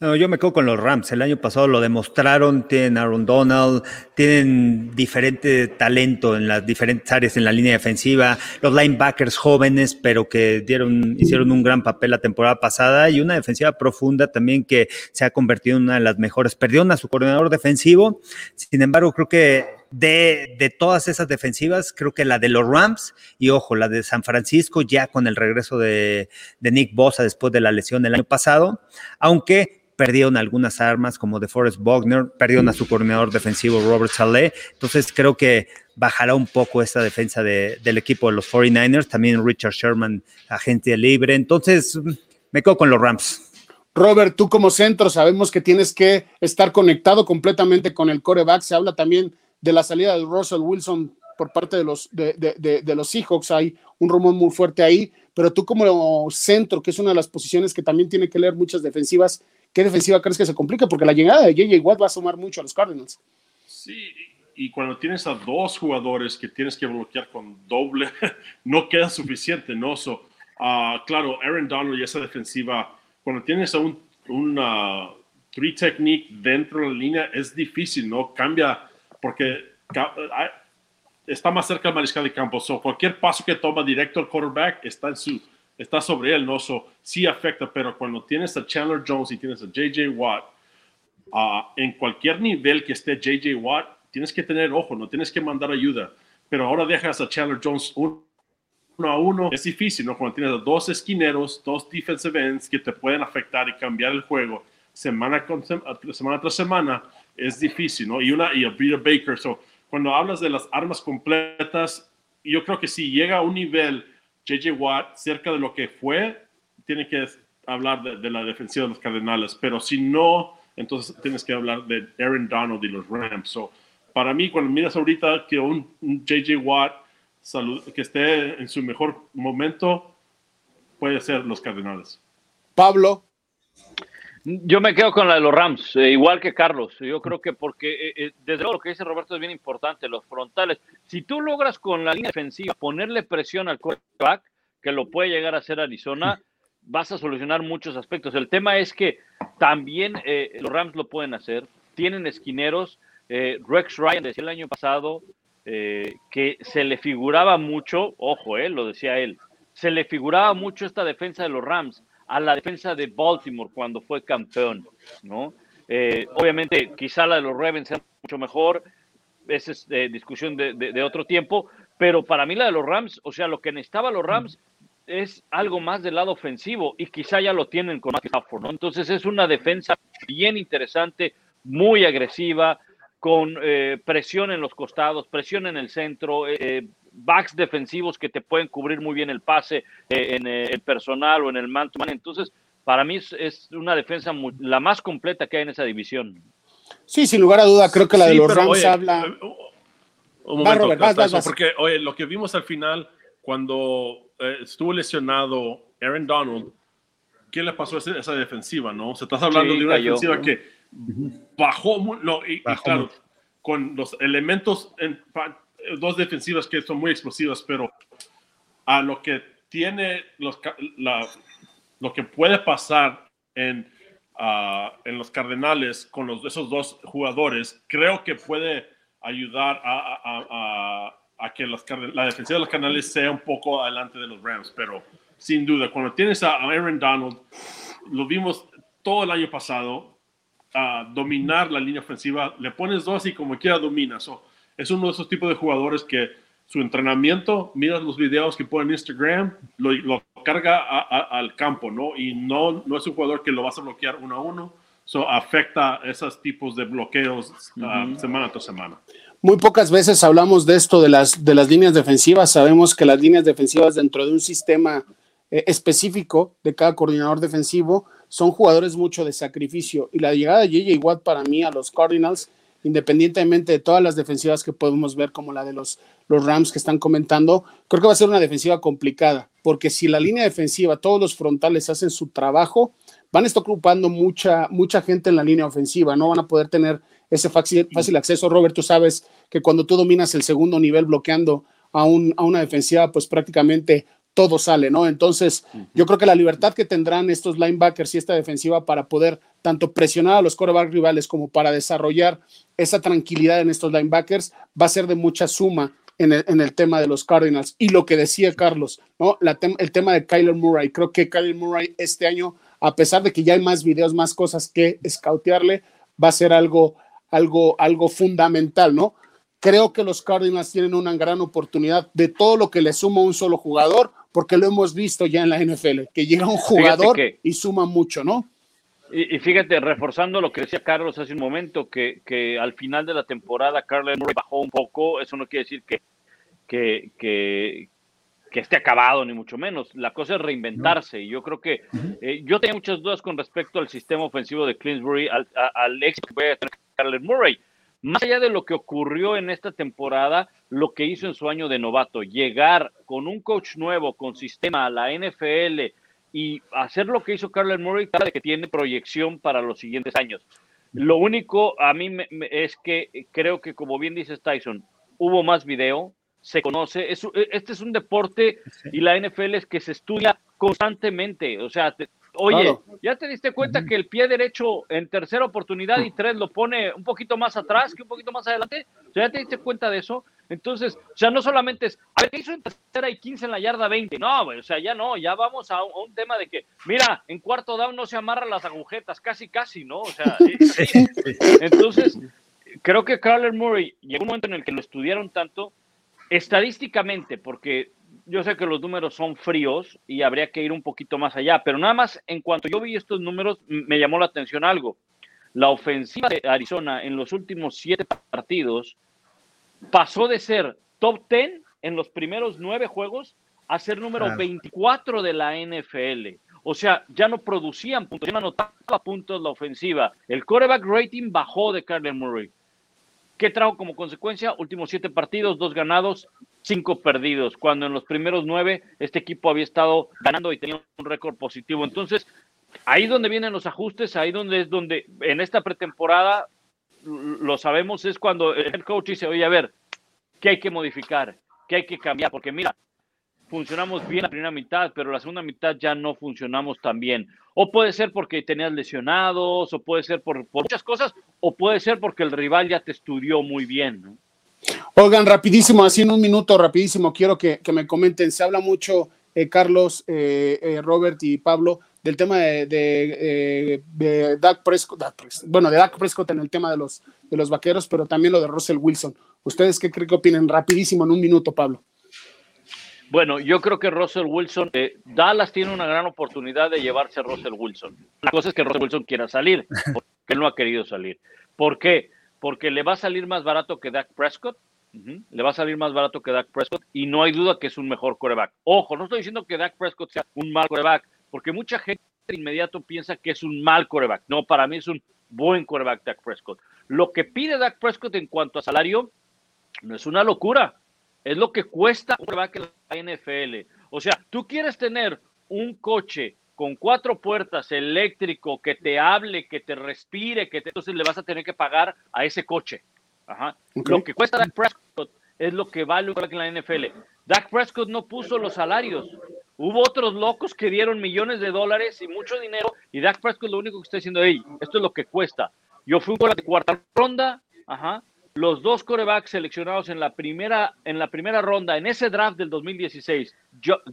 No, yo me quedo con los Rams. El año pasado lo demostraron, tienen Aaron Donald, tienen diferente talento en las diferentes áreas en la línea defensiva, los linebackers jóvenes, pero que dieron, hicieron un gran papel la temporada pasada, y una defensiva profunda también que se ha convertido en una de las mejores. Perdieron a su coordinador defensivo, sin embargo, creo que de, de, todas esas defensivas, creo que la de los Rams y ojo, la de San Francisco ya con el regreso de, de Nick Bosa después de la lesión del año pasado, aunque perdieron algunas armas como de Forrest Bogner, perdieron a su coordinador defensivo Robert Saleh, entonces creo que bajará un poco esta defensa del equipo de los 49ers, también Richard Sherman, agente libre, entonces me quedo con los Rams. Robert, tú como centro sabemos que tienes que estar conectado completamente con el coreback, se habla también de la salida de Russell Wilson por parte de los, de, de, de, los Seahawks, hay un rumor muy fuerte ahí, pero tú como centro, que es una de las posiciones que también tiene que leer muchas defensivas, ¿qué defensiva crees que se complica? Porque la llegada de JJ Watt va a sumar mucho a los Cardinals. Sí, y cuando tienes a dos jugadores que tienes que bloquear con doble, <laughs> no queda suficiente, ¿no? So, uh, claro, Aaron Donald y esa defensiva, cuando tienes a un una three technique dentro de la línea, es difícil, ¿no? Cambia, porque está más cerca del mariscal de campo. So, cualquier paso que toma directo al quarterback está en su está sobre él, ¿no? So, sí afecta, pero cuando tienes a Chandler Jones y tienes a JJ Watt, uh, en cualquier nivel que esté JJ Watt, tienes que tener ojo, no tienes que mandar ayuda. Pero ahora dejas a Chandler Jones uno a uno, es difícil, ¿no? Cuando tienes a dos esquineros, dos defensive ends que te pueden afectar y cambiar el juego semana, con, semana tras semana, es difícil, ¿no? Y una, y a Peter Baker, so, cuando hablas de las armas completas, yo creo que si llega a un nivel JJ Watt cerca de lo que fue, tiene que hablar de, la defensiva de los Cardenales, pero si no, entonces tienes que hablar de Aaron Donald y los Rams. So, para mí, cuando miras ahorita que un, JJ Watt que esté en su mejor momento, puede ser los Cardenales. Pablo. Yo me quedo con la de los Rams, eh, igual que Carlos. Yo creo que porque, eh, eh, desde luego, lo que dice Roberto es bien importante, los frontales. Si tú logras con la línea defensiva ponerle presión al quarterback, que lo puede llegar a hacer Arizona, vas a solucionar muchos aspectos. El tema es que también los Rams lo pueden hacer. Tienen esquineros. Rex Ryan decía el año pasado que se le figuraba mucho, ojo, lo decía él, se le figuraba mucho esta defensa de los Rams a la defensa de Baltimore cuando fue campeón, ¿no? Eh, obviamente, quizá la de los Ravens sea mucho mejor, esa es eh, discusión de, otro tiempo, pero para mí la de los Rams, o sea, lo que necesitaba los Rams es algo más del lado ofensivo y quizá ya lo tienen con Matthew Stafford, ¿no? Entonces es una defensa bien interesante, muy agresiva, con eh, presión en los costados, presión en el centro, backs defensivos que te pueden cubrir muy bien el pase eh, en eh, el personal o en el man to man. Entonces, para mí es, una defensa la más completa que hay en esa división. Sí, sin lugar a duda, creo que la de los Rams habla. Eh, un momento, porque oye, lo que vimos al final, cuando estuvo lesionado Aaron Donald, ¿qué le pasó a esa, defensiva? no? Se estás hablando de una defensiva que bajó, no, y, claro, con los elementos en, dos defensivas que son muy explosivas, pero a lo que tiene los, lo que puede pasar en, ah, en los Cardenales con los, esos dos jugadores, creo que puede ayudar a, a, que los, la defensiva de los Cardenales sea un poco adelante de los Rams, pero sin duda, cuando tienes a Aaron Donald, lo vimos todo el año pasado, a dominar la línea ofensiva, le pones dos y como quiera dominas es uno de esos tipos de jugadores que su entrenamiento, miras los videos que pone en Instagram, lo, carga al campo, ¿no? Y no, no es un jugador que lo vas a bloquear uno a uno, eso afecta esos tipos de bloqueos ah, semana tras semana. Muy pocas veces hablamos de esto de las, de las líneas defensivas. Sabemos que las líneas defensivas dentro de un sistema eh, específico de cada coordinador defensivo son jugadores mucho de sacrificio. Y la llegada de J.J. Watt para mí a los Cardinals independientemente de todas las defensivas que podemos ver, como la de los, Rams que están comentando, creo que va a ser una defensiva complicada, porque si la línea defensiva, todos los frontales hacen su trabajo, van a estar ocupando mucha, mucha gente en la línea ofensiva, no van a poder tener ese fácil, fácil acceso. Robert, tú sabes que cuando tú dominas el segundo nivel bloqueando a, un, a una defensiva, pues prácticamente todo sale, ¿no? Entonces, yo creo que la libertad que tendrán estos linebackers y esta defensiva para poder tanto presionar a los quarterback rivales como para desarrollar esa tranquilidad en estos linebackers va a ser de mucha suma en el, tema de los Cardinals. Y lo que decía Carlos, ¿no? el tema de Kyler Murray. Creo que Kyler Murray este año, a pesar de que ya hay más videos, más cosas que escautearle, va a ser algo, algo, algo fundamental, ¿no? Creo que los Cardinals tienen una gran oportunidad de todo lo que le suma un solo jugador, porque lo hemos visto ya en la NFL, que llega un jugador y suma mucho, ¿no? Y, fíjate, reforzando lo que decía Carlos hace un momento, que, que al final de la temporada Carlos Murray bajó un poco, eso no quiere decir que, que, que, que esté acabado, ni mucho menos. La cosa es reinventarse. Y yo creo que eh, yo tenía muchas dudas con respecto al sistema ofensivo de Clinsbury, al, al éxito que puede tener Carlos Murray. Más allá de lo que ocurrió en esta temporada, lo que hizo en su año de novato, llegar con un coach nuevo, con sistema a la NFL y hacer lo que hizo Carlos Murray, de que tiene proyección para los siguientes años. Lo único a mí es que creo que, como bien dices Tyson, hubo más video, se conoce, este es un deporte y la NFL es que se estudia constantemente, o sea, Oye, ¿ya te diste cuenta que el pie derecho en tercera oportunidad y tres lo pone un poquito más atrás que un poquito más adelante? ¿Ya te diste cuenta de eso? Entonces, o sea, no solamente es, a ver, ¿qué hizo en tercera y 15 en la yarda 20? No, o sea, ya no, ya vamos a un, tema de que, mira, en cuarto down no se amarran las agujetas, casi, casi, ¿no? O sea, <laughs> entonces, creo que Carler Murray llegó un momento en el que lo estudiaron tanto, estadísticamente, porque yo sé que los números son fríos y habría que ir un poquito más allá, pero nada más en cuanto yo vi estos números me llamó la atención algo. La ofensiva de Arizona en los últimos siete partidos pasó de ser top 10 en los primeros nueve juegos a ser número 24 de la NFL. O sea, ya no producían puntos, ya no anotaba puntos la ofensiva. El quarterback rating bajó de Kyler Murray. ¿Qué trajo como consecuencia? Últimos siete partidos, dos ganados, cinco perdidos, cuando en los primeros nueve este equipo había estado ganando y tenía un récord positivo. Entonces, ahí donde vienen los ajustes, ahí donde es donde en esta pretemporada lo sabemos es cuando el coach dice, oye, a ver, ¿qué hay que modificar? ¿Qué hay que cambiar? Porque mira, funcionamos bien la primera mitad, pero la segunda mitad ya no funcionamos tan bien. O puede ser porque tenías lesionados, o puede ser por, muchas cosas, o puede ser porque el rival ya te estudió muy bien. Oigan, rapidísimo, así en un minuto, rapidísimo, quiero que, me comenten. Se habla mucho, eh, Carlos, eh, eh, Robert y Pablo, del tema de, de, Prescott, bueno, de Dak Prescott en el tema de los, de los vaqueros, pero también lo de Russell Wilson. ¿Ustedes qué creen que opinan? Rapidísimo, en un minuto, Pablo. Bueno, yo creo que Russell Wilson, Dallas tiene una gran oportunidad de llevarse a Russell Wilson. La cosa es que Russell Wilson quiera salir, porque él no ha querido salir. ¿Por qué? Porque le va a salir más barato que Dak Prescott. Le va a salir más barato que Dak Prescott y no hay duda que es un mejor coreback. Ojo, no estoy diciendo que Dak Prescott sea un mal coreback, porque mucha gente de inmediato piensa que es un mal coreback. No, para mí es un buen coreback Dak Prescott. Lo que pide Dak Prescott en cuanto a salario no es una locura es lo que cuesta un coreback en la NFL. O sea, tú quieres tener un coche con cuatro puertas eléctrico que te hable, que te respire, que entonces le vas a tener que pagar a ese coche. Lo que cuesta Dak Prescott es lo que vale en la NFL. Dak Prescott no puso los salarios. Hubo otros locos que dieron millones de dólares y mucho dinero y Dak Prescott lo único que está diciendo, hey, esto es lo que cuesta. Yo fui un de cuarta ronda, ajá, los dos corebacks seleccionados en la primera, en la primera ronda, en ese draft del 2016,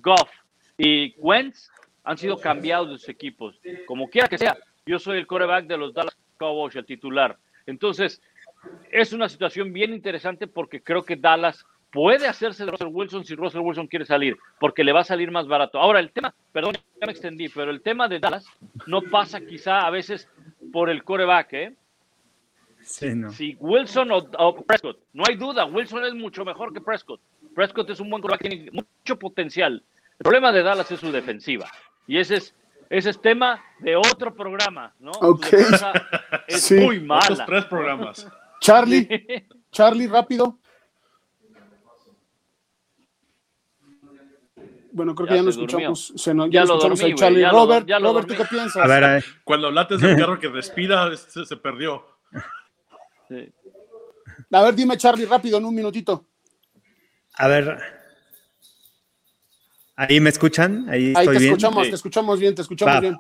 Goff y Wentz, han sido cambiados de sus equipos. Como quiera que sea, yo soy el coreback de los Dallas Cowboys, el titular. Entonces, es una situación bien interesante porque creo que Dallas puede hacerse de Russell Wilson si Russell Wilson quiere salir, porque le va a salir más barato. Ahora, el tema, perdón, ya me extendí, pero el tema de Dallas no pasa quizá a veces por el coreback, ¿eh? Si Wilson o, Prescott, no hay duda, Wilson es mucho mejor que Prescott. Prescott es un buen coreback, tiene mucho potencial. El problema de Dallas es su defensiva. Y ese es, ese es tema de otro programa, ¿no? <laughs> Es muy mala. tres programas. <laughs> Charlie, Charlie, rápido. Bueno, creo que ya, no escuchamos. Se ya, lo escuchamos dormí, Charlie. Robert, Robert ¿tú qué piensas? A ver, Cuando lates del carro que respira, se perdió. A ver, dime, Charlie, rápido, en un minutito. A ver. ¿Ahí me escuchan? Ahí, te escuchamos, te escuchamos bien, te escuchamos bien.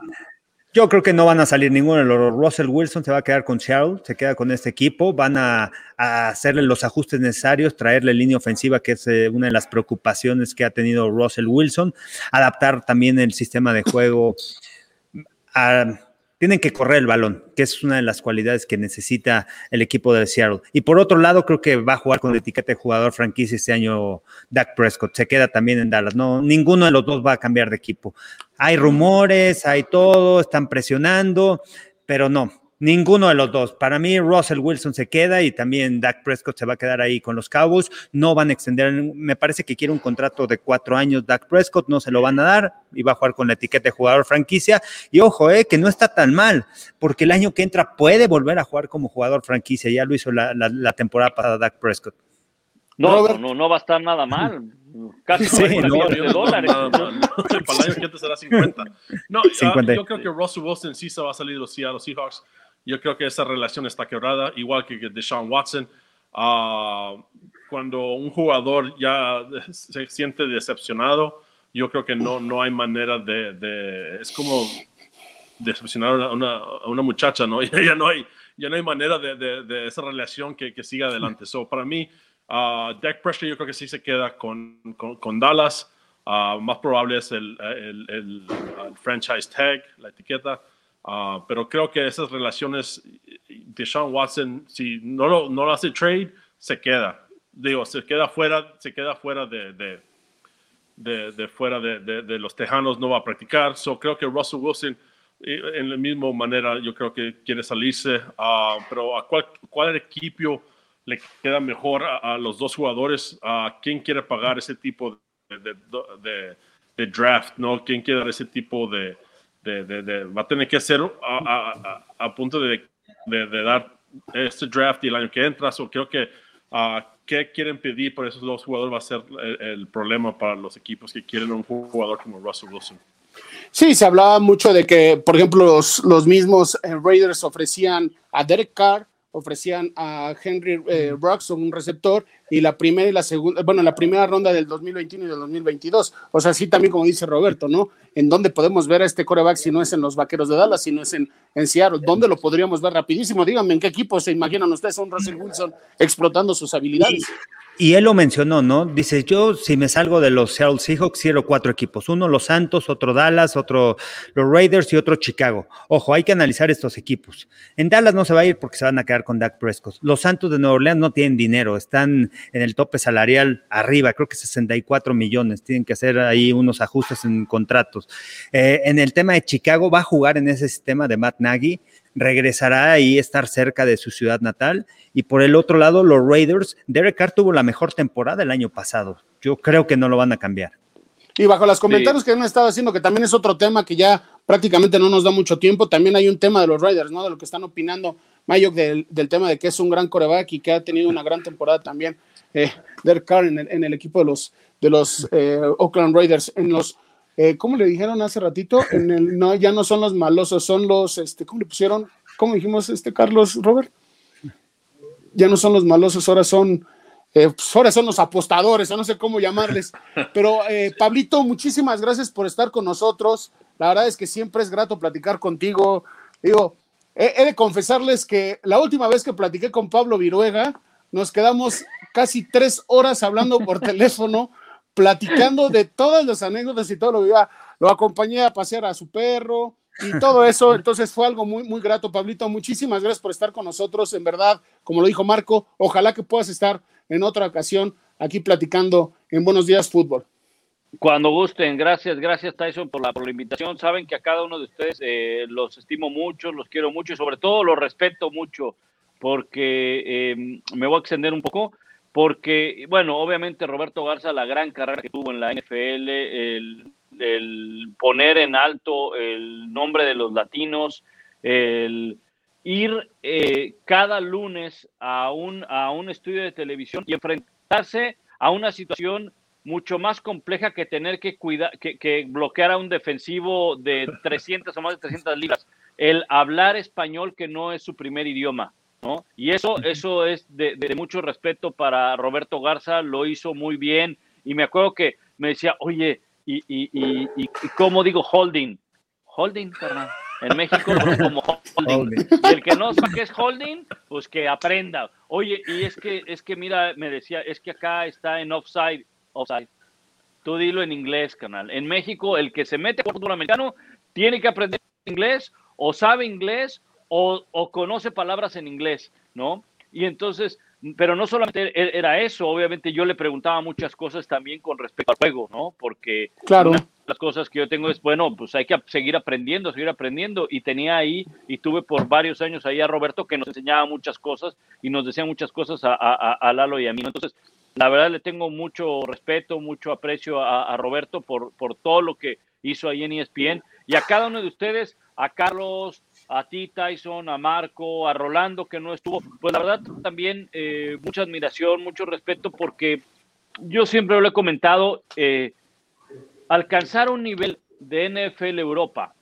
Yo creo que no van a salir ninguno. Russell Wilson se va a quedar con Seattle, se queda con este equipo. Van a, hacerle los ajustes necesarios, traerle línea ofensiva, que es eh, una de las preocupaciones que ha tenido Russell Wilson. Adaptar también el sistema de juego a, tienen que correr el balón, que es una de las cualidades que necesita el equipo de Seattle. Y por otro lado, creo que va a jugar con la etiqueta de jugador franquicia este año Dak Prescott. Se queda también en Dallas. No, ninguno de los dos va a cambiar de equipo. Hay rumores, hay todo, están presionando, pero no, Ninguno de los dos. Para mí, Russell Wilson se queda y también Dak Prescott se va a quedar ahí con los Cowboys. No van a extender, me parece que quiere un contrato de cuatro años Dak Prescott, no se lo van a dar y va a jugar con la etiqueta de jugador franquicia. Y ojo, eh, que no está tan mal, porque el año que entra puede volver a jugar como jugador franquicia. Ya lo hizo la, temporada pasada Dak Prescott. No, no, no va a estar nada mal. <laughs> Casi sí, millones de dólares. <laughs> el año que antes será 50. No, 50. yo creo que Russell Wilson sí se va a salir de los Seahawks. Yo creo que esa relación está quebrada, igual que Deshaun Watson. Uh, cuando un jugador ya <laughs> se siente decepcionado, yo creo que no, no hay manera de, de es como decepcionar a una, a una, muchacha, ¿no? <laughs> Ya, no hay, ya no hay manera de, de, esa relación que, que siga adelante. So, para mí, uh, Dak Prescott yo creo que sí se queda con, con, con Dallas. Uh, más probable es el, el, el, el franchise tag, la etiqueta. Ah, pero creo que esas relaciones de Sean Watson, si no lo, no lo hace trade, se queda. Digo, se queda fuera, se queda fuera de, de, de, fuera de, de, los Tejanos, no va a practicar. So, creo que Russell Wilson, en la misma manera, yo creo que quiere salirse. Uh, pero ¿a cuál, cuál, equipo le queda mejor a, los dos jugadores? ¿A quién quiere pagar ese tipo de, draft? ¿no? ¿Quién quiere ese tipo de, de, va a tener que hacer a, punto de, dar este draft y el año que entra. o creo que uh, qué quieren pedir por esos dos jugadores va a ser el, problema para los equipos que quieren un jugador como Russell Wilson. Sí, se hablaba mucho de que, por ejemplo, los, los mismos eh, Raiders ofrecían a Derek Carr, ofrecían a Henry eh, un receptor, y la primera y la segunda, bueno, la primera ronda del 2021 y del 2022. O sea, sí, también como dice Roberto, ¿no? ¿En dónde podemos ver a este coreback si no es en los Vaqueros de Dallas, si no es en, en Seattle? ¿Dónde lo podríamos ver rapidísimo? Díganme, ¿en qué equipo se imaginan ustedes a un Russell Wilson explotando sus habilidades? Y él lo mencionó, ¿no? Dice, yo si me salgo de los Seattle Seahawks, quiero cuatro equipos. Uno los Santos, otro Dallas, otro los Raiders y otro Chicago. Ojo, hay que analizar estos equipos. En Dallas no se va a ir porque se van a quedar con Dak Prescott. Los Santos de Nueva Orleans no tienen dinero, están en el tope salarial arriba, creo que 64 millones. Tienen que hacer ahí unos ajustes en contratos. Eh, en el tema de Chicago, va a jugar en ese sistema de Matt Nagy regresará ahí estar cerca de su ciudad natal. Y por el otro lado, los Raiders, Derek Carr tuvo la mejor temporada el año pasado. Yo creo que no lo van a cambiar. Y bajo los comentarios que han estado haciendo, que también es otro tema que ya prácticamente no nos da mucho tiempo, también hay un tema de los Raiders, ¿no? De lo que están opinando Mayok del, tema de que es un gran coreback y que ha tenido una gran temporada también eh, Derek Carr en el, equipo de los, de los eh, Oakland Raiders. En los eh, ¿cómo le dijeron hace ratito? En el, no, ya no son los malosos, son los, este, ¿cómo le pusieron? ¿Cómo dijimos, este Carlos, Robert? Ya no son los malosos, ahora son, eh, pues ahora son los apostadores, o no sé cómo llamarles. Pero, eh, Pablito, muchísimas gracias por estar con nosotros. La verdad es que siempre es grato platicar contigo. Digo, he de confesarles que la última vez que platiqué con Pablo Viruega, nos quedamos casi tres horas hablando por <laughs> teléfono platicando de todas las anécdotas y todo lo que iba. Lo acompañé a pasear a su perro y todo eso. <laughs> Entonces fue algo muy, muy grato, Pablito. Muchísimas gracias por estar con nosotros. En verdad, como lo dijo Marco, ojalá que puedas estar en otra ocasión aquí platicando en Buenos Días Fútbol. Cuando gusten, gracias, gracias Tyson por la, invitación. Saben que a cada uno de ustedes eh, los estimo mucho, los quiero mucho y sobre todo los respeto mucho porque eh, me voy a extender un poco porque, bueno, obviamente Roberto Garza, la gran carrera que tuvo en la NFL, el, poner en alto el nombre de los latinos, el ir eh, cada lunes a un, a un estudio de televisión y enfrentarse a una situación mucho más compleja que tener que, cuidar, que, que bloquear a un defensivo de <laughs> 300 o más de 300 libras. El hablar español que no es su primer idioma y eso, eso es de, mucho respeto para Roberto Garza, lo hizo muy bien. Y me acuerdo que me decía, oye, ¿y, y, y, cómo digo holding? Holding, carnal. En México como holding. Y el que no sabe qué es holding, pues que aprenda. Oye, y es que, es que mira, me decía, es que acá está en offside. Offside. Tú dilo en inglés, canal. En México, el que se mete por fútbol americano tiene que aprender inglés o sabe inglés o, conoce palabras en inglés, ¿no? Y entonces, pero no solamente e, era eso, obviamente yo le preguntaba muchas cosas también con respecto al juego, ¿no? Porque claro. las cosas que yo tengo es, bueno, pues hay que seguir aprendiendo, seguir aprendiendo. Y tenía ahí, y tuve por varios años ahí a Roberto que nos enseñaba muchas cosas y nos decía muchas cosas a, Lalo y a mí. Entonces, la verdad le tengo mucho respeto, mucho aprecio a, Roberto por, por todo lo que hizo ahí en ESPN y a cada uno de ustedes, a Carlos, a ti, Tyson, a Marco, a Rolando, que no estuvo. Pues la verdad, también eh, mucha admiración, mucho respeto, porque yo siempre lo he comentado, eh, alcanzar un nivel de NFL Europa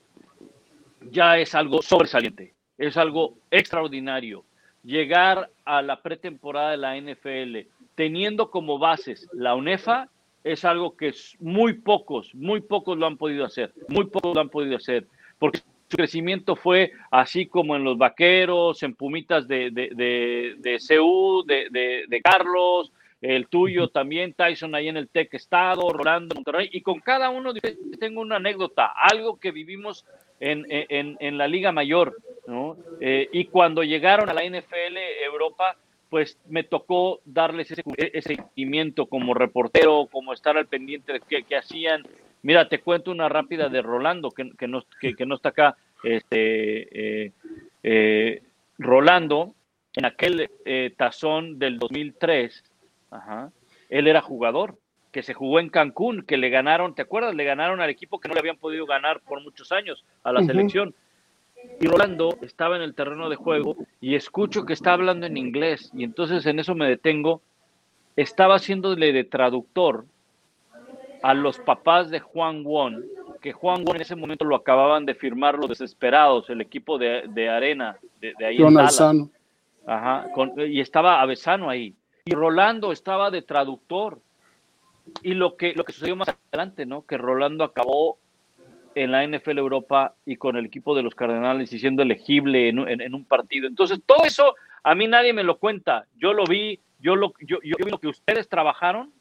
ya es algo sobresaliente, es algo extraordinario. Llegar a la pretemporada de la NFL teniendo como bases la UNEFA es algo que muy pocos, muy pocos lo han podido hacer, muy pocos lo han podido hacer, porque crecimiento fue así como en los Vaqueros, en Pumitas de, de, de, de CU, de, de, Carlos, el tuyo también, Tyson ahí en el Tec Estado, Rolando Monterrey, y con cada uno tengo una anécdota, algo que vivimos en, en, en la Liga Mayor, ¿no? Eh, y cuando llegaron a la NFL Europa, pues me tocó darles ese, ese seguimiento como reportero, como estar al pendiente de qué, qué hacían, Mira, te cuento una rápida de Rolando, que, que, no, que, no, está acá. Este, eh, eh, Rolando, en aquel eh, tazón del 2003, él era jugador, que se jugó en Cancún, que le ganaron, ¿te acuerdas? Le ganaron al equipo que no le habían podido ganar por muchos años, a la selección. Y Rolando estaba en el terreno de juego y escucho que está hablando en inglés. Y entonces en eso me detengo estaba haciéndole de traductor a los papás de Juan Won, que Juan Won en ese momento lo acababan de firmar los desesperados, el equipo de, de Arena, de, de ahí en Dallas. Ajá, con, y estaba Avesano ahí. Y Rolando estaba de traductor. Y lo que, lo que sucedió más adelante, ¿no? Que Rolando acabó en la NFL Europa y con el equipo de los Cardenales y siendo elegible en, un partido. Entonces, todo eso a mí nadie me lo cuenta. Yo lo vi, yo, lo, yo, vi lo que ustedes trabajaron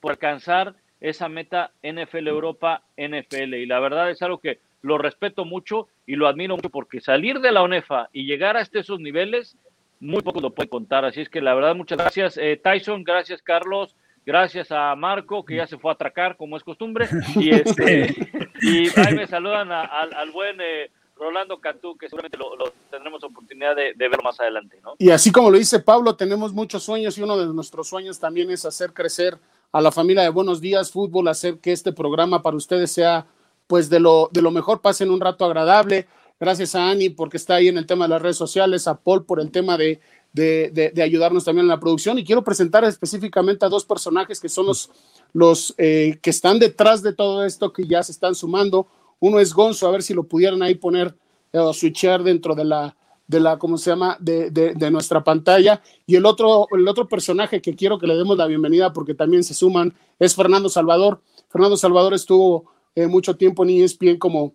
por alcanzar esa meta NFL Europa, NFL. Y la verdad es algo que lo respeto mucho y lo admiro mucho porque salir de la ONEFA y llegar hasta esos niveles, muy poco lo puede contar. Así es que la verdad, muchas gracias eh, Tyson, gracias Carlos, gracias a Marco, que ya se fue a atracar como es costumbre. Y, <laughs> este, y ahí me saludan a, a, al buen... Eh, Rolando Cantú, que seguramente lo, lo tendremos oportunidad de, de, ver más adelante. ¿no? Y así como lo dice Pablo, tenemos muchos sueños y uno de nuestros sueños también es hacer crecer a la familia de Buenos Días Fútbol, hacer que este programa para ustedes sea pues de lo, de lo mejor, pasen un rato agradable. Gracias a Ani porque está ahí en el tema de las redes sociales, a Paul por el tema de, de, de, ayudarnos también en la producción. Y quiero presentar específicamente a dos personajes que son los, los eh, que están detrás de todo esto, que ya se están sumando. Uno es Gonzo, a ver si lo pudieran ahí poner o switchar dentro de la, de la, ¿cómo se llama?, de, de, de, nuestra pantalla. Y el otro, el otro personaje que quiero que le demos la bienvenida porque también se suman es Fernando Salvador. Fernando Salvador estuvo eh, mucho tiempo en ESPN como,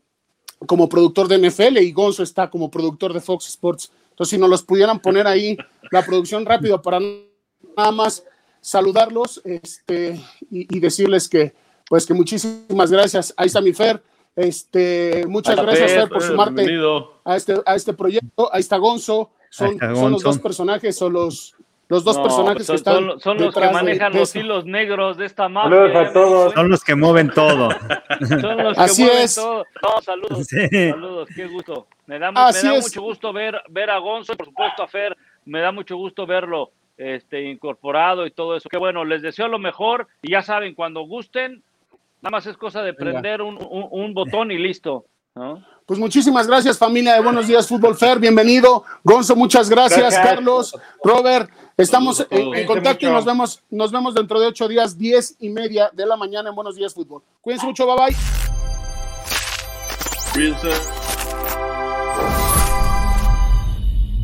como productor de NFL y Gonzo está como productor de Fox Sports. Entonces, si nos los pudieran poner ahí la producción rápido para nada más saludarlos este, y, y decirles que, pues que muchísimas gracias. Ahí está mi Fer. Este, muchas gracias Fer, por sumarte a este, a este proyecto. Ahí está Gonzo. Son, está Gonzo. son los dos personajes o los, los dos no, personajes son, que están. Son, son los que manejan de, los hilos negros de esta mafia. todos. Son los que mueven todo. <laughs> son los que Así mueven es. todo. No, saludos, sí. saludos, qué gusto. Me da, me da mucho gusto ver, ver a Gonzo, por supuesto a Fer, me da mucho gusto verlo este, incorporado y todo eso. Qué bueno, les deseo lo mejor y ya saben, cuando gusten, Nada más es cosa de prender un, un, un, botón y listo. ¿No? Pues muchísimas gracias, familia de Buenos Días Fútbol Fair. Bienvenido. Gonzo, muchas gracias. gracias. Carlos, Robert, estamos en, en, contacto y nos vemos, nos vemos dentro de ocho días, diez y media de la mañana en Buenos Días Fútbol. Cuídense mucho, bye bye. Cuídense.